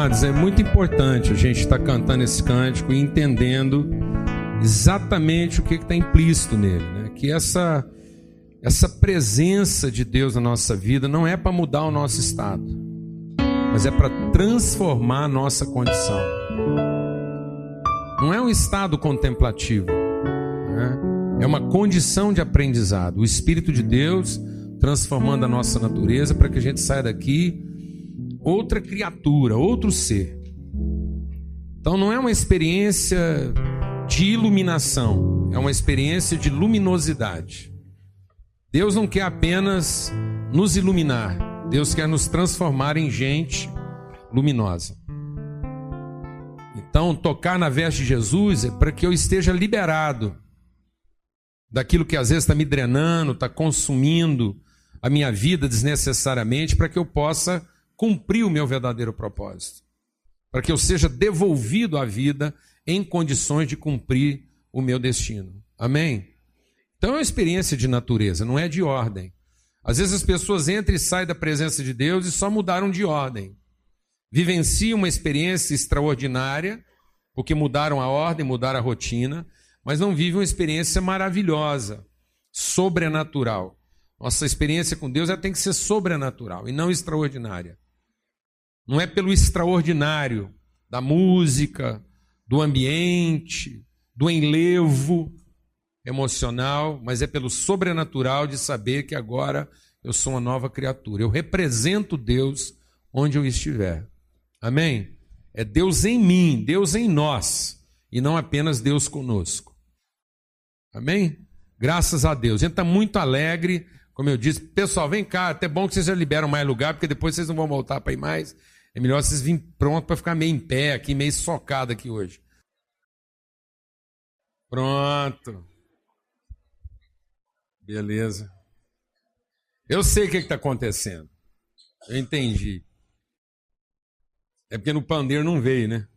Amados, é muito importante a gente estar tá cantando esse cântico e entendendo exatamente o que está implícito nele. Né? Que essa, essa presença de Deus na nossa vida não é para mudar o nosso estado, mas é para transformar a nossa condição. Não é um estado contemplativo, né? é uma condição de aprendizado. O Espírito de Deus transformando a nossa natureza para que a gente saia daqui outra criatura, outro ser. Então não é uma experiência de iluminação, é uma experiência de luminosidade. Deus não quer apenas nos iluminar, Deus quer nos transformar em gente luminosa. Então, tocar na veste de Jesus é para que eu esteja liberado daquilo que às vezes está me drenando, está consumindo a minha vida desnecessariamente, para que eu possa cumprir o meu verdadeiro propósito, para que eu seja devolvido à vida em condições de cumprir o meu destino. Amém? Então é uma experiência de natureza, não é de ordem. Às vezes as pessoas entram e saem da presença de Deus e só mudaram de ordem. Vivenciam uma experiência extraordinária, porque mudaram a ordem, mudaram a rotina, mas não vivem uma experiência maravilhosa, sobrenatural. Nossa experiência com Deus ela tem que ser sobrenatural e não extraordinária. Não é pelo extraordinário da música, do ambiente, do enlevo emocional, mas é pelo sobrenatural de saber que agora eu sou uma nova criatura. Eu represento Deus onde eu estiver. Amém? É Deus em mim, Deus em nós, e não apenas Deus conosco. Amém? Graças a Deus. A gente está muito alegre, como eu disse. Pessoal, vem cá, até bom que vocês já liberam mais lugar, porque depois vocês não vão voltar para ir mais. É melhor vocês virem pronto para ficar meio em pé aqui, meio socado aqui hoje. Pronto. Beleza. Eu sei o que está acontecendo. Eu entendi. É porque no pandeiro não veio, né?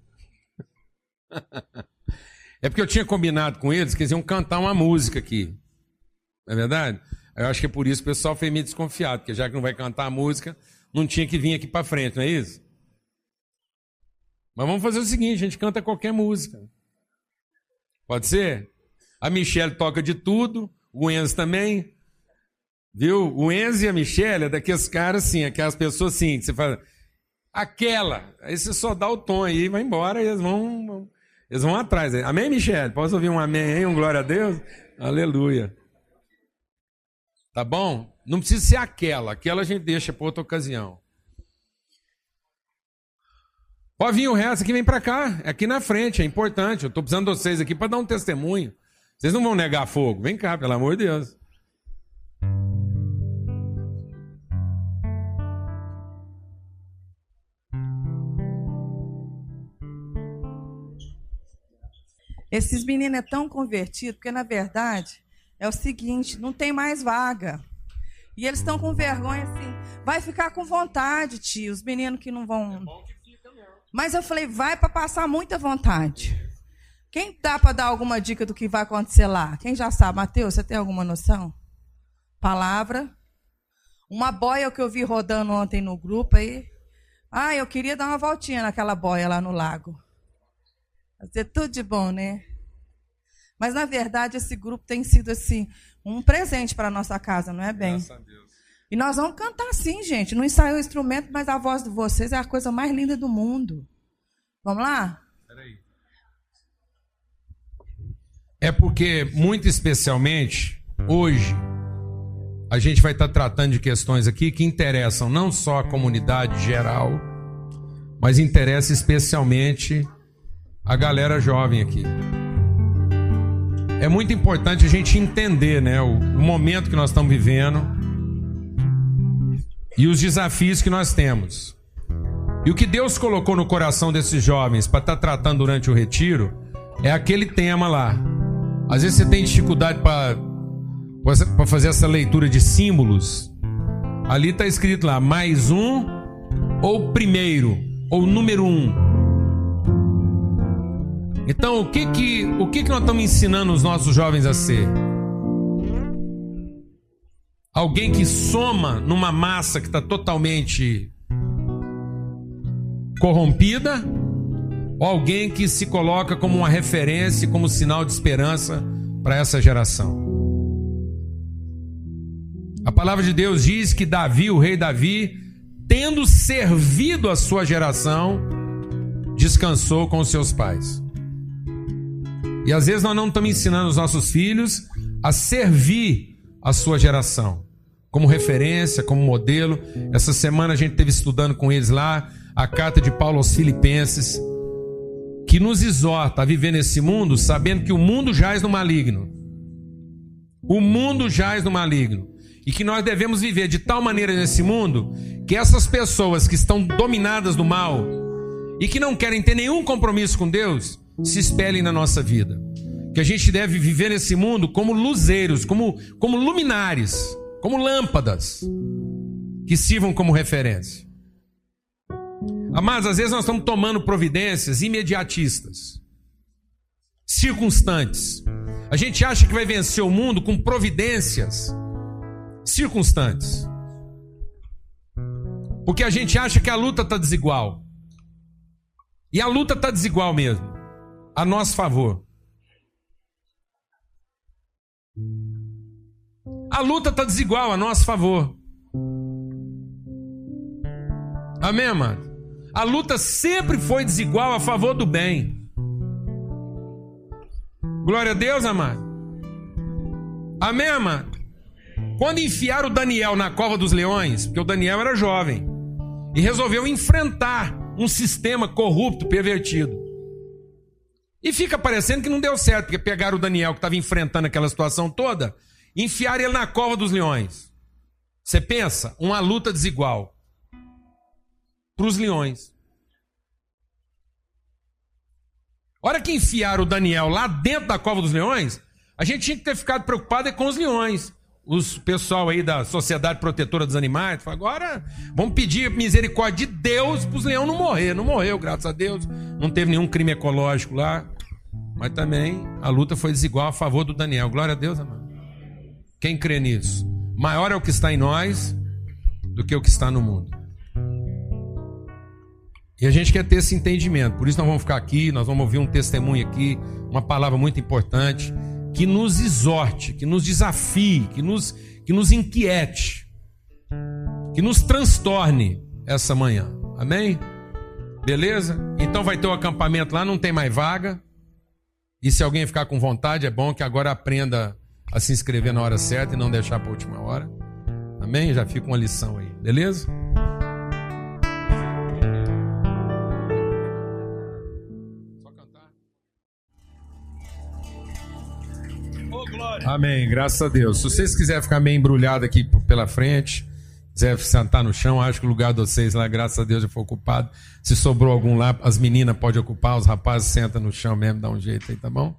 É porque eu tinha combinado com eles que eles iam cantar uma música aqui. Não é verdade? Eu acho que é por isso que o pessoal foi meio desconfiado, porque já que não vai cantar a música, não tinha que vir aqui para frente, não é isso? Mas vamos fazer o seguinte: a gente canta qualquer música. Pode ser? A Michelle toca de tudo, o Enzo também. Viu? O Enzo e a Michelle é daqueles caras assim, aquelas pessoas assim, que você fala, aquela. Aí você só dá o tom aí vai embora e eles vão, eles vão atrás. Amém, Michelle? Posso ouvir um amém aí? Um glória a Deus? Aleluia. Tá bom? Não precisa ser aquela, aquela a gente deixa para outra ocasião. Vir o resto aqui, vem para cá, é aqui na frente, é importante. Eu estou precisando de vocês aqui para dar um testemunho. Vocês não vão negar fogo, vem cá, pelo amor de Deus. Esses meninos é tão convertido, porque na verdade é o seguinte, não tem mais vaga. E eles estão com vergonha assim. Vai ficar com vontade, tio. Os meninos que não vão. É mas eu falei, vai para passar muita vontade. Quem dá para dar alguma dica do que vai acontecer lá? Quem já sabe? Mateus, você tem alguma noção? Palavra. Uma boia que eu vi rodando ontem no grupo aí. Ah, eu queria dar uma voltinha naquela boia lá no lago. Fazer tudo de bom, né? Mas na verdade esse grupo tem sido assim um presente para nossa casa, não é bem? Graças a Deus. E nós vamos cantar assim, gente. Não ensaiou o instrumento, mas a voz de vocês é a coisa mais linda do mundo. Vamos lá? Peraí. É porque, muito especialmente, hoje, a gente vai estar tratando de questões aqui que interessam não só a comunidade geral, mas interessa especialmente a galera jovem aqui. É muito importante a gente entender né, o momento que nós estamos vivendo e os desafios que nós temos. E o que Deus colocou no coração desses jovens para estar tá tratando durante o retiro é aquele tema lá. Às vezes você tem dificuldade para fazer essa leitura de símbolos. Ali está escrito lá, mais um, ou primeiro, ou número um. Então, o que que, o que, que nós estamos ensinando os nossos jovens a ser? Alguém que soma numa massa que está totalmente corrompida ou alguém que se coloca como uma referência, como sinal de esperança para essa geração. A palavra de Deus diz que Davi, o rei Davi, tendo servido a sua geração, descansou com seus pais. E às vezes nós não estamos ensinando os nossos filhos a servir a sua geração, como referência, como modelo. Essa semana a gente teve estudando com eles lá a carta de Paulo aos Filipenses, que nos exorta a viver nesse mundo sabendo que o mundo jaz no maligno. O mundo jaz no maligno. E que nós devemos viver de tal maneira nesse mundo que essas pessoas que estão dominadas do mal e que não querem ter nenhum compromisso com Deus se espelhem na nossa vida. Que a gente deve viver nesse mundo como luzeiros, como, como luminares, como lâmpadas que sirvam como referência. Amados, às vezes nós estamos tomando providências imediatistas, circunstantes. A gente acha que vai vencer o mundo com providências circunstantes. Porque a gente acha que a luta está desigual. E a luta está desigual mesmo. A nosso favor. A luta está desigual a nosso favor. Amém, amado? A luta sempre foi desigual a favor do bem. Glória a Deus, amado. Amém, amado? Quando enfiaram o Daniel na cova dos leões, porque o Daniel era jovem, e resolveu enfrentar um sistema corrupto, pervertido. E fica parecendo que não deu certo, porque pegaram o Daniel que estava enfrentando aquela situação toda, enfiaram ele na cova dos leões. Você pensa, uma luta desigual para os leões. hora que enfiaram o Daniel lá dentro da cova dos leões, a gente tinha que ter ficado preocupado com os leões os pessoal aí da Sociedade Protetora dos Animais, agora vamos pedir misericórdia de Deus para os leões não morrer. Não morreu, graças a Deus. Não teve nenhum crime ecológico lá. Mas também a luta foi desigual a favor do Daniel. Glória a Deus, amado. Quem crê nisso? Maior é o que está em nós do que o que está no mundo. E a gente quer ter esse entendimento. Por isso nós vamos ficar aqui, nós vamos ouvir um testemunho aqui, uma palavra muito importante que nos exorte, que nos desafie, que nos, que nos inquiete, que nos transtorne essa manhã. Amém? Beleza? Então vai ter o um acampamento lá, não tem mais vaga. E se alguém ficar com vontade, é bom que agora aprenda a se inscrever na hora certa e não deixar para a última hora. Amém? Já fica uma lição aí, beleza? Amém, graças a Deus. Se vocês quiserem ficar meio embrulhado aqui pela frente, quiser sentar no chão, acho que o lugar de vocês lá, graças a Deus, já foi ocupado. Se sobrou algum lá, as meninas podem ocupar, os rapazes sentam no chão mesmo, dá um jeito aí, tá bom?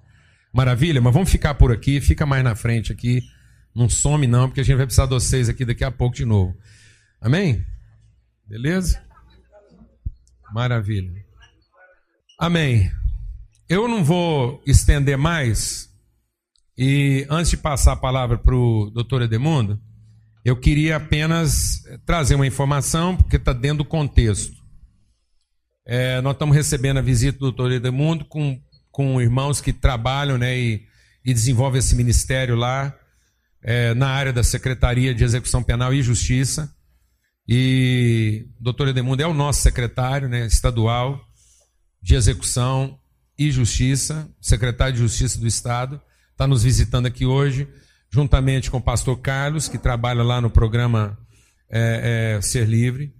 Maravilha, mas vamos ficar por aqui, fica mais na frente aqui. Não some não, porque a gente vai precisar de vocês aqui daqui a pouco de novo. Amém? Beleza? Maravilha. Amém. Eu não vou estender mais e antes de passar a palavra para o doutor Edemundo, eu queria apenas trazer uma informação, porque está dentro do contexto. É, nós estamos recebendo a visita do doutor Edemundo com, com irmãos que trabalham né, e, e desenvolvem esse ministério lá, é, na área da Secretaria de Execução Penal e Justiça. E o doutor Edemundo é o nosso secretário né, estadual de Execução e Justiça, secretário de Justiça do Estado está nos visitando aqui hoje, juntamente com o pastor Carlos, que trabalha lá no programa é, é, Ser Livre.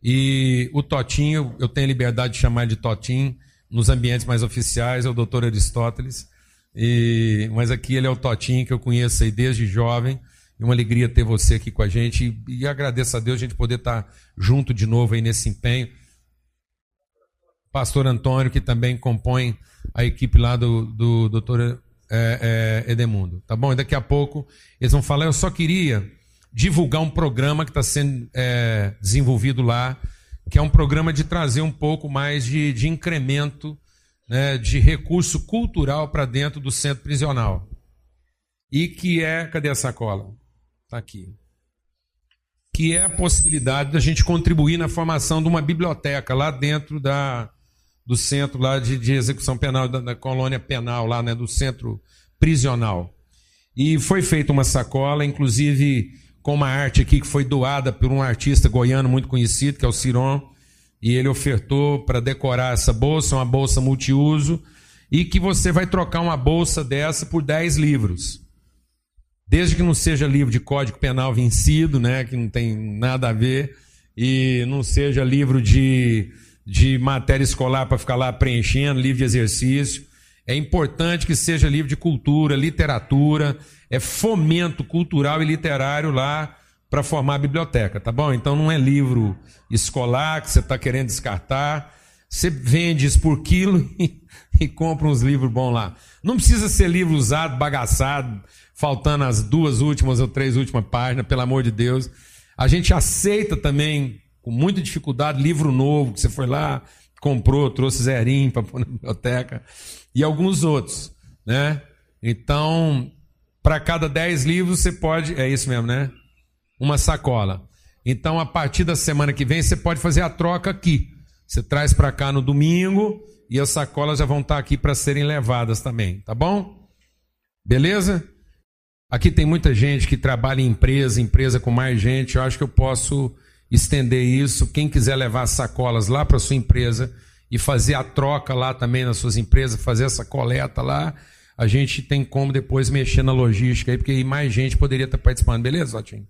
E o Totinho, eu tenho liberdade de chamar de Totinho, nos ambientes mais oficiais, é o doutor Aristóteles. E, mas aqui ele é o Totinho, que eu conheço aí desde jovem. E uma alegria ter você aqui com a gente. E, e agradeço a Deus a gente poder estar junto de novo aí nesse empenho. Pastor Antônio, que também compõe a equipe lá do, do doutor é, é, Edemundo, tá bom? E daqui a pouco eles vão falar. Eu só queria divulgar um programa que está sendo é, desenvolvido lá, que é um programa de trazer um pouco mais de, de incremento né, de recurso cultural para dentro do centro prisional. E que é. Cadê a sacola? Está aqui. que é a possibilidade da gente contribuir na formação de uma biblioteca lá dentro da, do centro lá de, de execução penal, da, da, colônia penal, lá, né, do centro prisional. E foi feita uma sacola, inclusive com uma arte aqui que foi doada por um artista goiano muito conhecido, que é o Ciron, e ele ofertou para decorar essa bolsa, uma bolsa multiuso, e que você vai trocar uma bolsa dessa por 10 livros. Desde que não seja livro de código penal vencido, né, que não tem nada a ver, e não seja livro de, de matéria escolar para ficar lá preenchendo, livro de exercício. É importante que seja livro de cultura, literatura, é fomento cultural e literário lá para formar a biblioteca, tá bom? Então não é livro escolar que você está querendo descartar. Você vende isso por quilo e, e compra uns livros bons lá. Não precisa ser livro usado, bagaçado, faltando as duas últimas ou três últimas páginas, pelo amor de Deus. A gente aceita também, com muita dificuldade, livro novo, que você foi lá, comprou, trouxe zerinho para pôr na biblioteca, e alguns outros, né? Então, para cada dez livros, você pode. É isso mesmo, né? Uma sacola. Então, a partir da semana que vem, você pode fazer a troca aqui. Você traz para cá no domingo e as sacolas já vão estar tá aqui para serem levadas também, tá bom? Beleza? Aqui tem muita gente que trabalha em empresa, empresa com mais gente. Eu acho que eu posso estender isso. Quem quiser levar sacolas lá para sua empresa e fazer a troca lá também nas suas empresas, fazer essa coleta lá, a gente tem como depois mexer na logística aí, porque aí mais gente poderia estar participando, beleza, Otinho?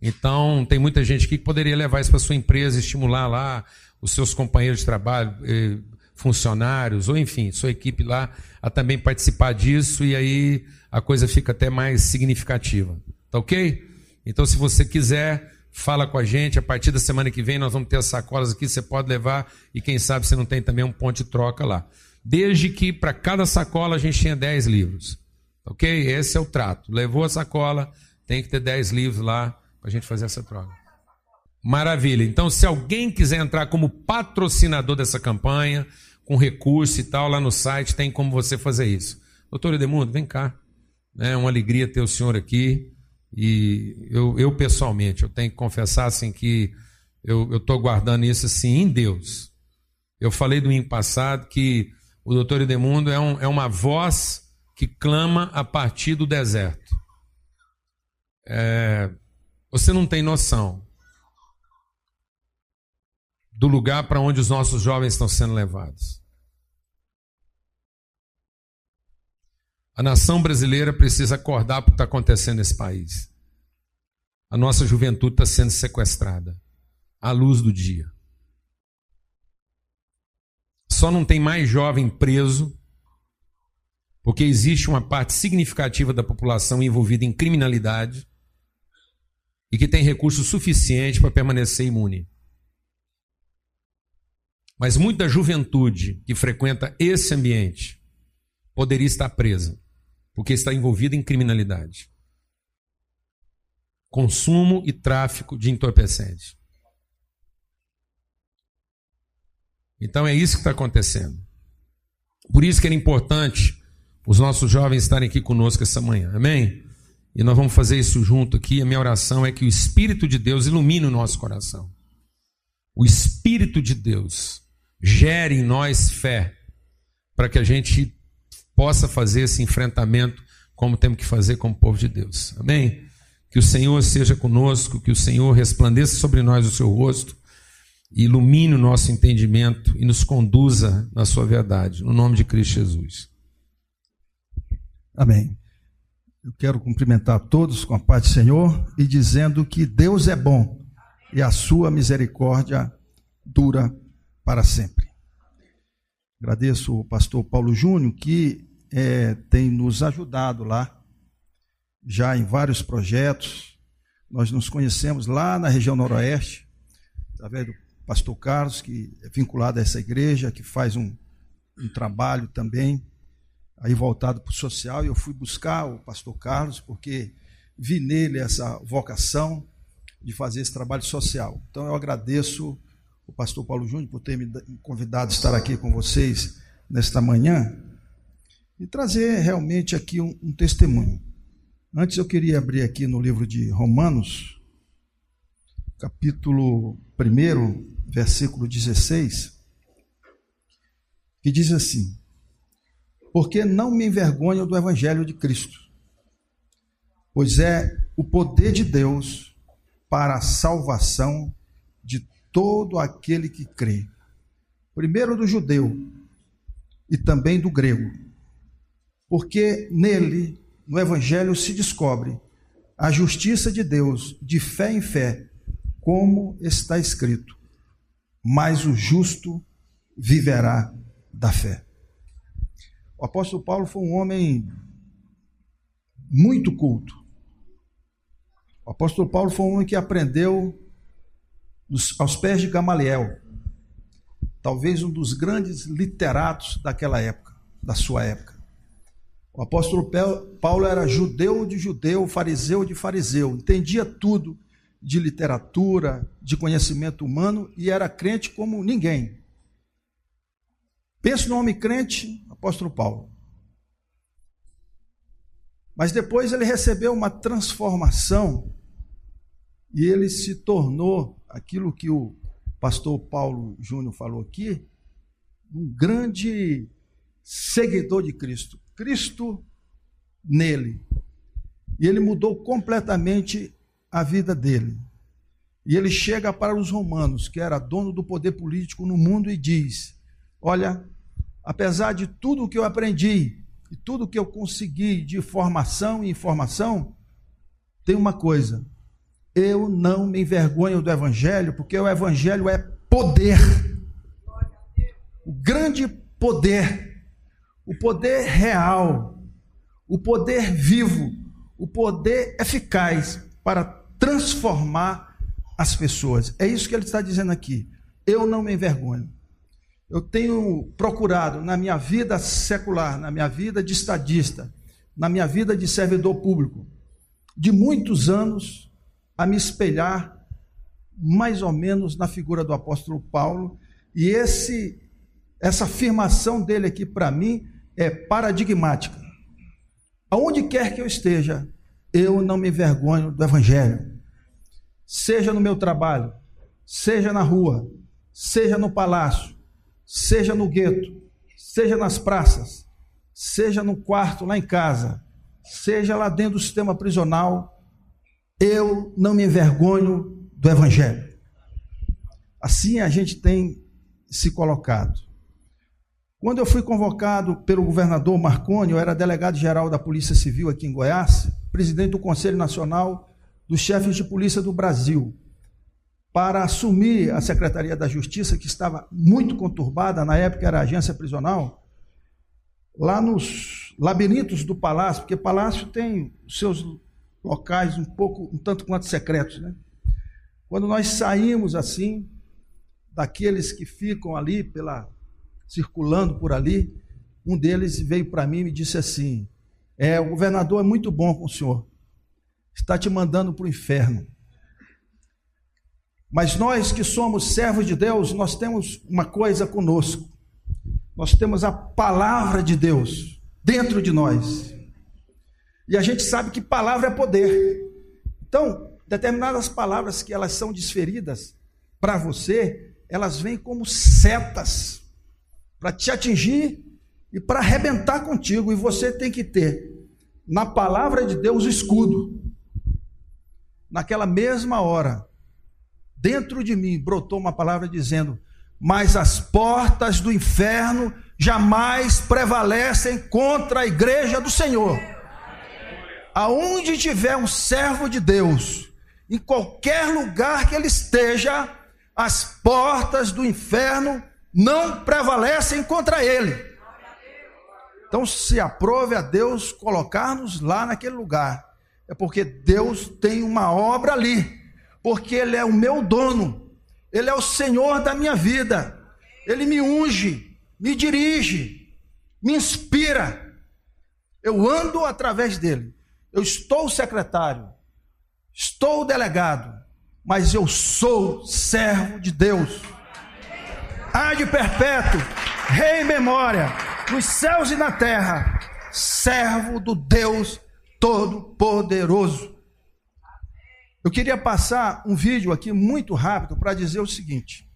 Então, tem muita gente aqui que poderia levar isso para sua empresa, estimular lá os seus companheiros de trabalho, eh, funcionários, ou enfim, sua equipe lá, a também participar disso, e aí a coisa fica até mais significativa. Tá ok? Então, se você quiser, fala com a gente. A partir da semana que vem, nós vamos ter as sacolas aqui, você pode levar, e quem sabe você não tem também um ponto de troca lá. Desde que para cada sacola a gente tenha 10 livros. Ok? Esse é o trato. Levou a sacola, tem que ter 10 livros lá para a gente fazer essa troca. Maravilha. Então, se alguém quiser entrar como patrocinador dessa campanha, com recurso e tal, lá no site tem como você fazer isso. Doutor Edemundo, vem cá. É uma alegria ter o senhor aqui. E eu, eu pessoalmente, eu tenho que confessar assim que eu estou guardando isso assim em Deus. Eu falei domingo passado que o doutor Edemundo é, um, é uma voz que clama a partir do deserto. É, você não tem noção do lugar para onde os nossos jovens estão sendo levados. A nação brasileira precisa acordar para o que está acontecendo nesse país. A nossa juventude está sendo sequestrada à luz do dia. Só não tem mais jovem preso porque existe uma parte significativa da população envolvida em criminalidade e que tem recursos suficientes para permanecer imune. Mas muita juventude que frequenta esse ambiente poderia estar presa porque está envolvido em criminalidade. Consumo e tráfico de entorpecentes. Então é isso que está acontecendo. Por isso que era importante os nossos jovens estarem aqui conosco essa manhã. Amém? E nós vamos fazer isso junto aqui. A minha oração é que o Espírito de Deus ilumine o nosso coração. O Espírito de Deus gere em nós fé para que a gente possa fazer esse enfrentamento como temos que fazer como povo de Deus. Amém? Que o Senhor seja conosco, que o Senhor resplandeça sobre nós o seu rosto, ilumine o nosso entendimento e nos conduza na sua verdade. No nome de Cristo Jesus. Amém. Eu quero cumprimentar todos com a paz do Senhor e dizendo que Deus é bom e a sua misericórdia dura para sempre. Agradeço o pastor Paulo Júnior que é, tem nos ajudado lá, já em vários projetos. Nós nos conhecemos lá na região noroeste, através do pastor Carlos, que é vinculado a essa igreja, que faz um, um trabalho também aí voltado para o social. E eu fui buscar o pastor Carlos, porque vi nele essa vocação de fazer esse trabalho social. Então eu agradeço o pastor Paulo Júnior por ter me convidado a estar aqui com vocês nesta manhã e trazer realmente aqui um, um testemunho. Antes eu queria abrir aqui no livro de Romanos, capítulo 1, versículo 16, que diz assim: Porque não me envergonho do evangelho de Cristo, pois é o poder de Deus para a salvação de todo aquele que crê. Primeiro do judeu e também do grego. Porque nele, no evangelho se descobre a justiça de Deus de fé em fé, como está escrito: mas o justo viverá da fé. O apóstolo Paulo foi um homem muito culto. O apóstolo Paulo foi um homem que aprendeu aos pés de Gamaliel, talvez um dos grandes literatos daquela época, da sua época. O apóstolo Paulo era judeu de judeu, fariseu de fariseu, entendia tudo de literatura, de conhecimento humano e era crente como ninguém. Pensa no homem crente, apóstolo Paulo. Mas depois ele recebeu uma transformação e ele se tornou aquilo que o pastor Paulo Júnior falou aqui, um grande seguidor de Cristo. Cristo nele. E ele mudou completamente a vida dele. E ele chega para os romanos, que era dono do poder político no mundo, e diz: Olha, apesar de tudo que eu aprendi e tudo que eu consegui de formação e informação, tem uma coisa: eu não me envergonho do evangelho, porque o evangelho é poder. O grande poder o poder real, o poder vivo, o poder eficaz para transformar as pessoas. É isso que ele está dizendo aqui. Eu não me envergonho. Eu tenho procurado na minha vida secular, na minha vida de estadista, na minha vida de servidor público, de muitos anos, a me espelhar mais ou menos na figura do apóstolo Paulo, e esse essa afirmação dele aqui para mim é paradigmática. Aonde quer que eu esteja, eu não me envergonho do Evangelho. Seja no meu trabalho, seja na rua, seja no palácio, seja no gueto, seja nas praças, seja no quarto lá em casa, seja lá dentro do sistema prisional, eu não me envergonho do Evangelho. Assim a gente tem se colocado. Quando eu fui convocado pelo governador Marconi, eu era delegado-geral da Polícia Civil aqui em Goiás, presidente do Conselho Nacional dos Chefes de Polícia do Brasil, para assumir a Secretaria da Justiça, que estava muito conturbada, na época era agência prisional, lá nos labirintos do palácio, porque palácio tem seus locais um pouco, um tanto quanto secretos, né? Quando nós saímos assim, daqueles que ficam ali pela circulando por ali, um deles veio para mim e me disse assim: É, o governador é muito bom com o senhor, está te mandando para o inferno. Mas nós que somos servos de Deus, nós temos uma coisa conosco. Nós temos a palavra de Deus dentro de nós. E a gente sabe que palavra é poder. Então, determinadas palavras que elas são desferidas para você, elas vêm como setas para te atingir e para arrebentar contigo. E você tem que ter na palavra de Deus escudo. Naquela mesma hora, dentro de mim brotou uma palavra dizendo: Mas as portas do inferno jamais prevalecem contra a igreja do Senhor. Aonde tiver um servo de Deus, em qualquer lugar que ele esteja, as portas do inferno não prevalecem contra ele. Então, se aprove a Deus colocar-nos lá naquele lugar, é porque Deus tem uma obra ali, porque Ele é o meu dono, Ele é o Senhor da minha vida, Ele me unge, me dirige, me inspira. Eu ando através dele, eu estou secretário, estou delegado, mas eu sou servo de Deus de perpétuo, rei em memória, nos céus e na terra, servo do Deus Todo-Poderoso. Eu queria passar um vídeo aqui muito rápido para dizer o seguinte.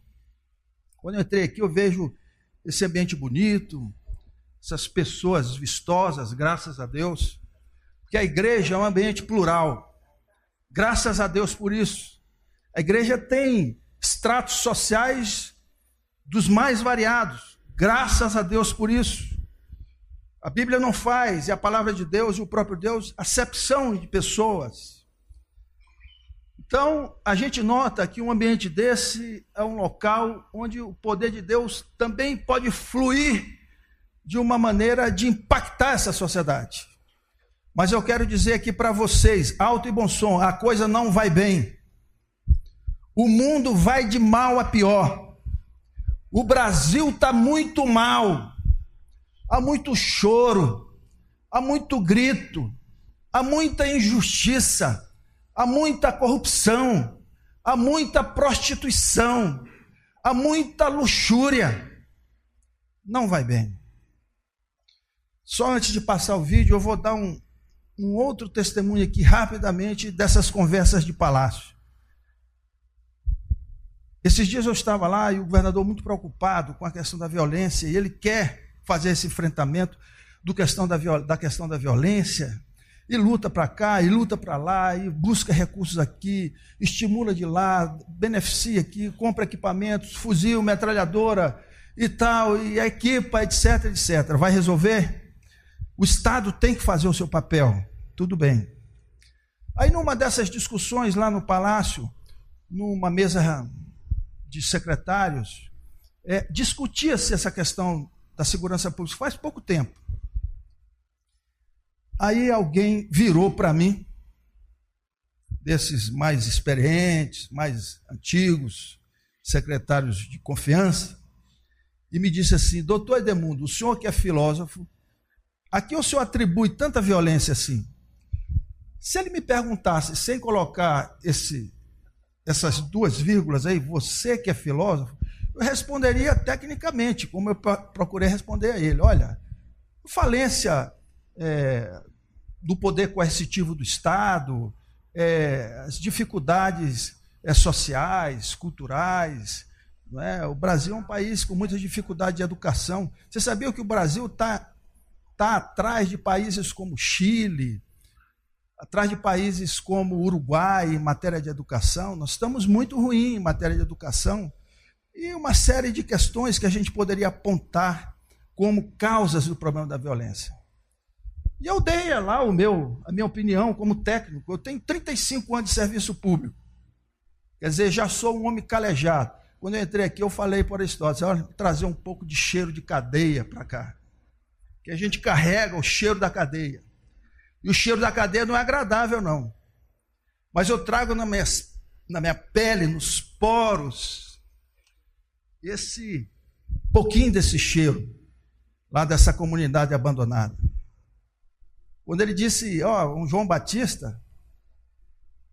Quando eu entrei aqui, eu vejo esse ambiente bonito, essas pessoas vistosas, graças a Deus, que a igreja é um ambiente plural. Graças a Deus por isso. A igreja tem estratos sociais dos mais variados. Graças a Deus por isso. A Bíblia não faz, e a palavra de Deus e o próprio Deus, acepção de pessoas. Então, a gente nota que um ambiente desse é um local onde o poder de Deus também pode fluir de uma maneira de impactar essa sociedade. Mas eu quero dizer aqui para vocês, alto e bom som, a coisa não vai bem. O mundo vai de mal a pior. O Brasil está muito mal. Há muito choro, há muito grito, há muita injustiça, há muita corrupção, há muita prostituição, há muita luxúria. Não vai bem. Só antes de passar o vídeo, eu vou dar um, um outro testemunho aqui rapidamente dessas conversas de palácio. Esses dias eu estava lá e o governador muito preocupado com a questão da violência e ele quer fazer esse enfrentamento do questão da, da questão da violência, e luta para cá, e luta para lá, e busca recursos aqui, estimula de lá, beneficia aqui, compra equipamentos, fuzil, metralhadora e tal, e a equipa, etc, etc. Vai resolver? O Estado tem que fazer o seu papel. Tudo bem. Aí, numa dessas discussões lá no palácio, numa mesa de secretários, é, discutia-se essa questão da segurança pública faz pouco tempo. Aí alguém virou para mim, desses mais experientes, mais antigos, secretários de confiança, e me disse assim: Doutor Edemundo, o senhor que é filósofo, a que o senhor atribui tanta violência assim? Se ele me perguntasse, sem colocar esse, essas duas vírgulas aí, você que é filósofo, eu responderia tecnicamente, como eu procurei responder a ele: olha, falência é, do poder coercitivo do Estado, é, as dificuldades é, sociais, culturais. É? O Brasil é um país com muita dificuldade de educação. Você sabia que o Brasil está tá atrás de países como Chile, atrás de países como Uruguai em matéria de educação? Nós estamos muito ruins em matéria de educação e uma série de questões que a gente poderia apontar como causas do problema da violência. E eu dei lá o meu, a minha opinião como técnico. Eu tenho 35 anos de serviço público. Quer dizer, já sou um homem calejado. Quando eu entrei aqui, eu falei para Aristóteles, olha, trazer um pouco de cheiro de cadeia para cá. Que a gente carrega o cheiro da cadeia. E o cheiro da cadeia não é agradável, não. Mas eu trago na minha, na minha pele, nos poros, esse pouquinho desse cheiro lá dessa comunidade abandonada. Quando ele disse, ó, um João Batista,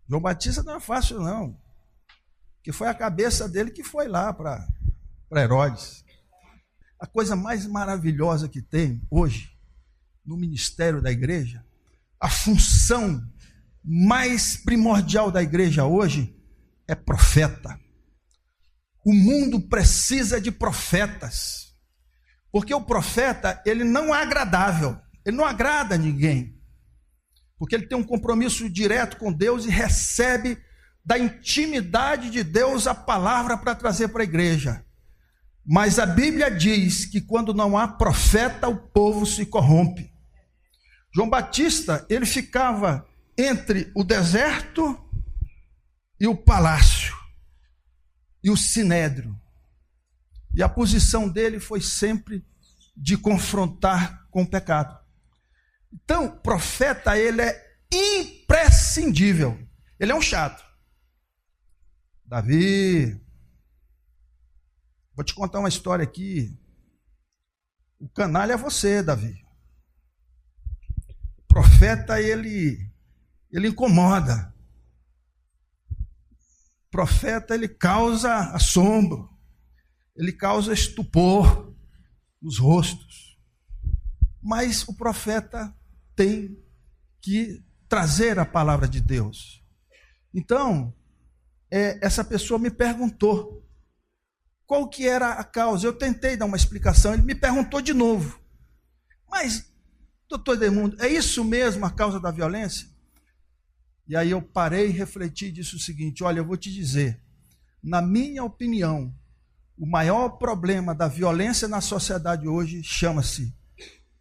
João Batista não é fácil não, que foi a cabeça dele que foi lá para Herodes. A coisa mais maravilhosa que tem hoje no ministério da igreja, a função mais primordial da igreja hoje é profeta. O mundo precisa de profetas. Porque o profeta, ele não é agradável, ele não agrada a ninguém. Porque ele tem um compromisso direto com Deus e recebe da intimidade de Deus a palavra para trazer para a igreja. Mas a Bíblia diz que quando não há profeta, o povo se corrompe. João Batista, ele ficava entre o deserto e o palácio e o sinédrio. E a posição dele foi sempre de confrontar com o pecado. Então, profeta, ele é imprescindível. Ele é um chato. Davi, vou te contar uma história aqui. O canalha é você, Davi. O profeta, ele, ele incomoda profeta ele causa assombro, ele causa estupor nos rostos. Mas o profeta tem que trazer a palavra de Deus. Então, é, essa pessoa me perguntou qual que era a causa. Eu tentei dar uma explicação, ele me perguntou de novo. Mas, doutor Edmundo, é isso mesmo a causa da violência? E aí eu parei, refleti e disse o seguinte: olha, eu vou te dizer, na minha opinião, o maior problema da violência na sociedade hoje chama-se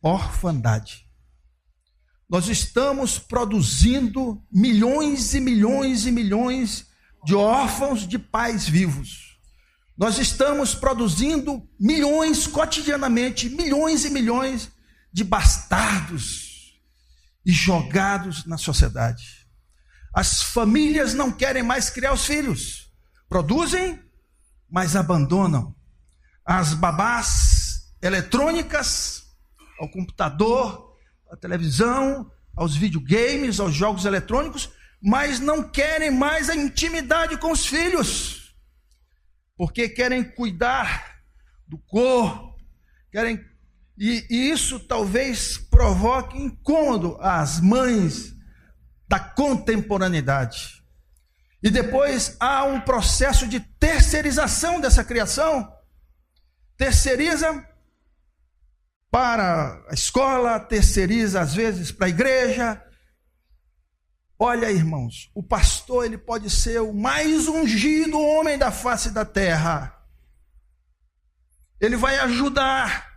orfandade. Nós estamos produzindo milhões e milhões e milhões de órfãos de pais vivos. Nós estamos produzindo milhões cotidianamente, milhões e milhões de bastardos e jogados na sociedade. As famílias não querem mais criar os filhos, produzem, mas abandonam. As babás eletrônicas, ao computador, à televisão, aos videogames, aos jogos eletrônicos, mas não querem mais a intimidade com os filhos, porque querem cuidar do corpo, querem e, e isso talvez provoque incômodo às mães da contemporaneidade. E depois há um processo de terceirização dessa criação. Terceiriza para a escola, terceiriza às vezes para a igreja. Olha, irmãos, o pastor ele pode ser o mais ungido homem da face da terra. Ele vai ajudar.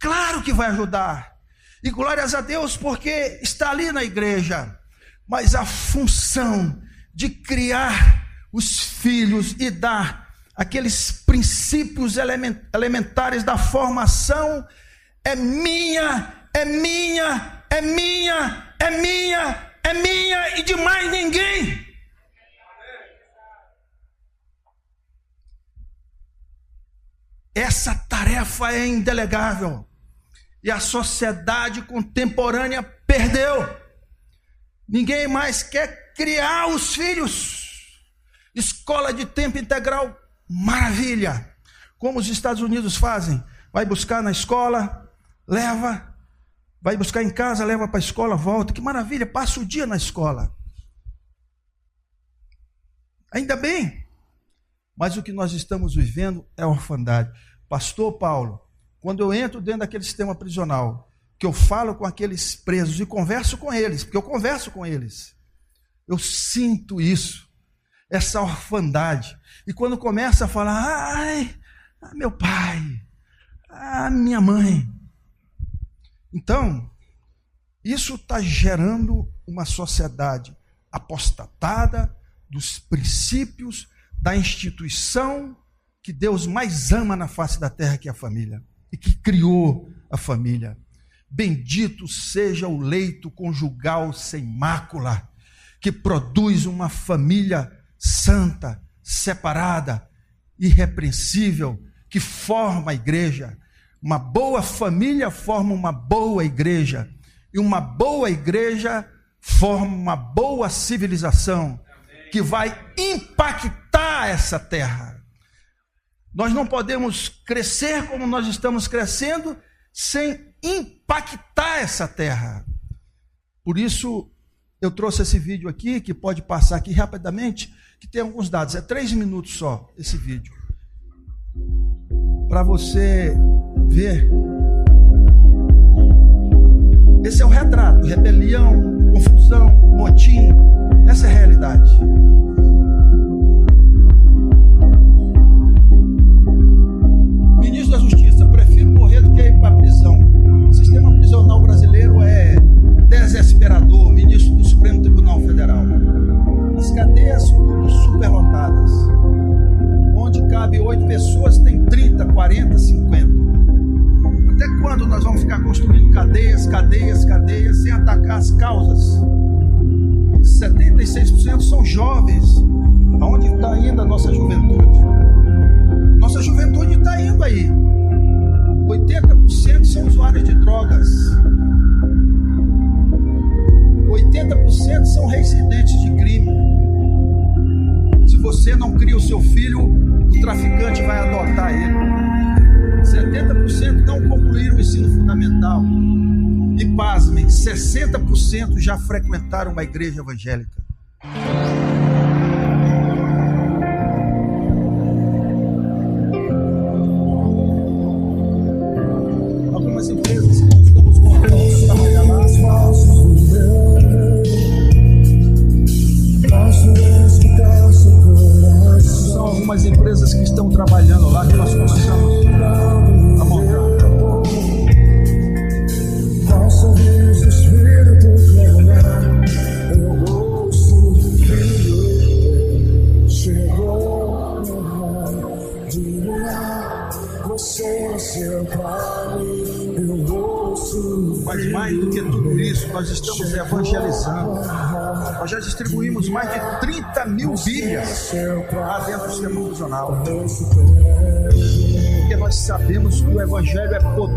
Claro que vai ajudar. E glórias a Deus porque está ali na igreja. Mas a função de criar os filhos e dar aqueles princípios elementares da formação é minha, é minha, é minha, é minha, é minha e de mais ninguém. Essa tarefa é indelegável. E a sociedade contemporânea perdeu. Ninguém mais quer criar os filhos. Escola de tempo integral, maravilha. Como os Estados Unidos fazem? Vai buscar na escola, leva, vai buscar em casa, leva para a escola, volta. Que maravilha, passa o dia na escola. Ainda bem. Mas o que nós estamos vivendo é orfandade. Pastor Paulo, quando eu entro dentro daquele sistema prisional, que eu falo com aqueles presos e converso com eles, porque eu converso com eles, eu sinto isso, essa orfandade. E quando começa a falar, ai, meu pai, ah, minha mãe, então, isso está gerando uma sociedade apostatada dos princípios da instituição que Deus mais ama na face da terra, que é a família, e que criou a família. Bendito seja o leito conjugal sem mácula, que produz uma família santa, separada, irrepreensível, que forma a igreja, uma boa família forma uma boa igreja. E uma boa igreja forma uma boa civilização que vai impactar essa terra. Nós não podemos crescer como nós estamos crescendo sem impactar essa terra. Por isso, eu trouxe esse vídeo aqui, que pode passar aqui rapidamente, que tem alguns dados. É três minutos só esse vídeo. Para você ver. Esse é o retrato: rebelião, igreja evangélica.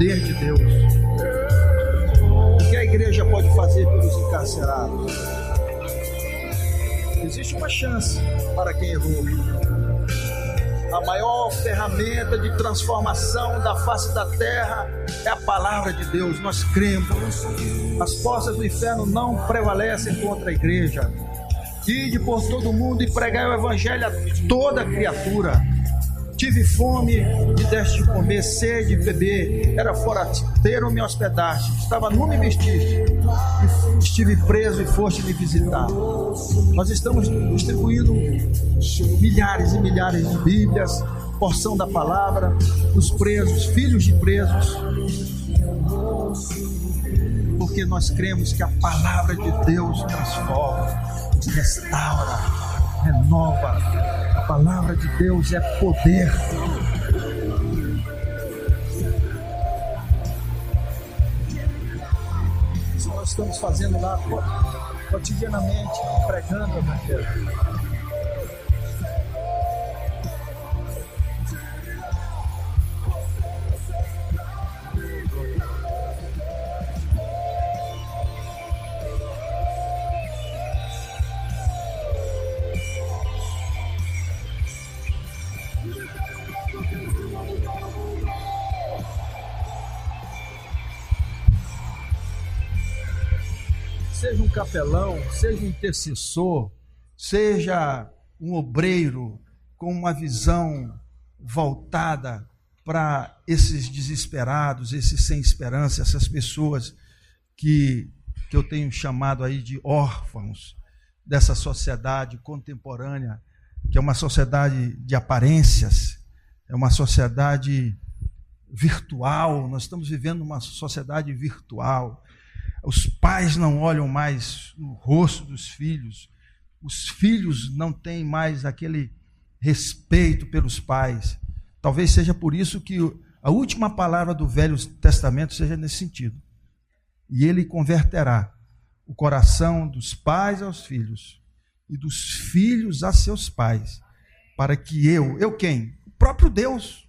Poder de Deus. O que a igreja pode fazer pelos encarcerados? Existe uma chance para quem errou a maior ferramenta de transformação da face da terra é a palavra de Deus. Nós cremos. As forças do inferno não prevalecem contra a igreja. Ide por todo mundo e pregai o evangelho a toda criatura. Tive fome e deste de comer, sede beber. Era forasteiro, me hospedaste. Estava nu me vestiste. Estive preso e foste me visitar. Nós estamos distribuindo milhares e milhares de Bíblias, porção da palavra, os presos, filhos de presos. Porque nós cremos que a palavra de Deus transforma, restaura, renova a palavra de Deus é poder. Isso nós estamos fazendo lá cotidianamente, pregando o Evangelho. Capelão, seja um intercessor, seja um obreiro com uma visão voltada para esses desesperados, esses sem esperança, essas pessoas que, que eu tenho chamado aí de órfãos dessa sociedade contemporânea, que é uma sociedade de aparências, é uma sociedade virtual, nós estamos vivendo uma sociedade virtual. Os pais não olham mais no rosto dos filhos. Os filhos não têm mais aquele respeito pelos pais. Talvez seja por isso que a última palavra do Velho Testamento seja nesse sentido. E ele converterá o coração dos pais aos filhos e dos filhos a seus pais, para que eu, eu quem? O próprio Deus,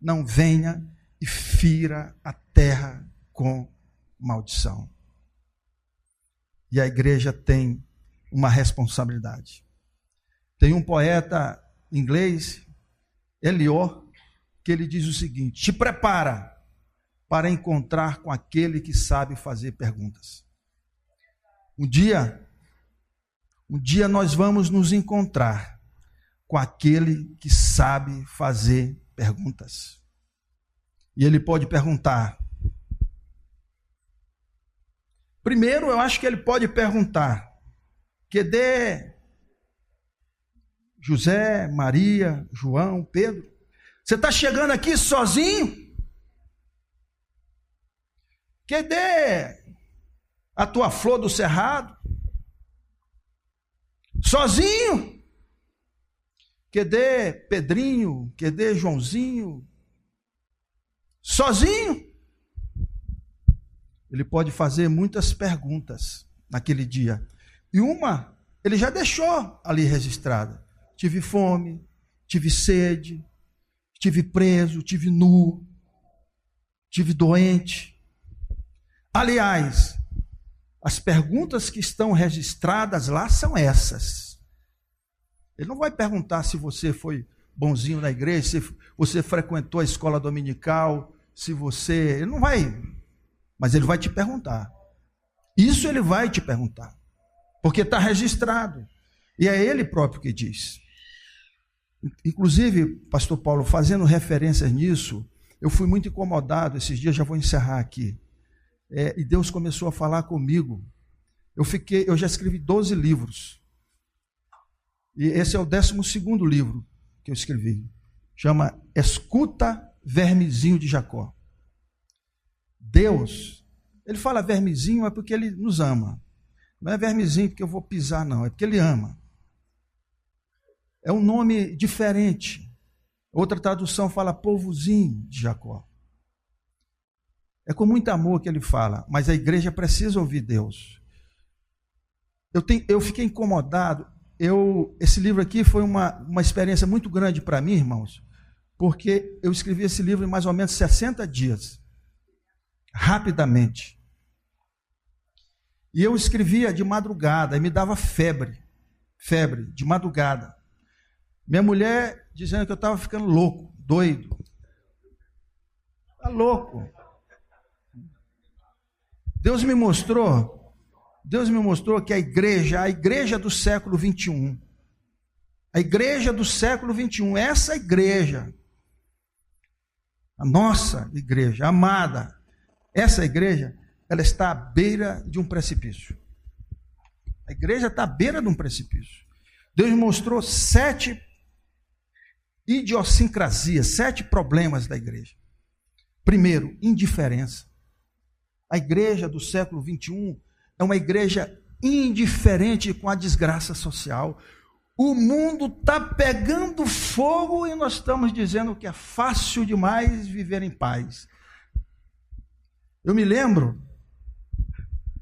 não venha e fira a terra com maldição e a igreja tem uma responsabilidade. Tem um poeta inglês, Elior, que ele diz o seguinte: te prepara para encontrar com aquele que sabe fazer perguntas. Um dia, um dia nós vamos nos encontrar com aquele que sabe fazer perguntas. E ele pode perguntar: Primeiro, eu acho que ele pode perguntar: Cadê José, Maria, João, Pedro? Você está chegando aqui sozinho? Cadê a tua flor do cerrado? Sozinho? Cadê Pedrinho? Cadê Joãozinho? Sozinho? Ele pode fazer muitas perguntas naquele dia. E uma, ele já deixou ali registrada. Tive fome, tive sede, tive preso, tive nu, tive doente. Aliás, as perguntas que estão registradas lá são essas. Ele não vai perguntar se você foi bonzinho na igreja, se você frequentou a escola dominical, se você. Ele não vai mas ele vai te perguntar. Isso ele vai te perguntar. Porque está registrado. E é ele próprio que diz. Inclusive, pastor Paulo, fazendo referências nisso, eu fui muito incomodado esses dias, já vou encerrar aqui. É, e Deus começou a falar comigo. Eu fiquei, eu já escrevi 12 livros. E esse é o 12 livro que eu escrevi. Chama Escuta Vermezinho de Jacó. Deus, ele fala vermezinho é porque ele nos ama. Não é vermezinho porque eu vou pisar, não, é porque ele ama. É um nome diferente. Outra tradução fala povozinho de Jacó. É com muito amor que ele fala, mas a igreja precisa ouvir Deus. Eu, tenho, eu fiquei incomodado. Eu, esse livro aqui foi uma, uma experiência muito grande para mim, irmãos, porque eu escrevi esse livro em mais ou menos 60 dias, rapidamente. E eu escrevia de madrugada, e me dava febre, febre, de madrugada. Minha mulher dizendo que eu estava ficando louco, doido. Está louco. Deus me mostrou, Deus me mostrou que a igreja, a igreja do século 21, a igreja do século 21, essa igreja, a nossa igreja, amada, essa igreja, ela está à beira de um precipício. A igreja está à beira de um precipício. Deus mostrou sete idiosincrasias, sete problemas da igreja. Primeiro, indiferença. A igreja do século 21 é uma igreja indiferente com a desgraça social. O mundo está pegando fogo e nós estamos dizendo que é fácil demais viver em paz. Eu me lembro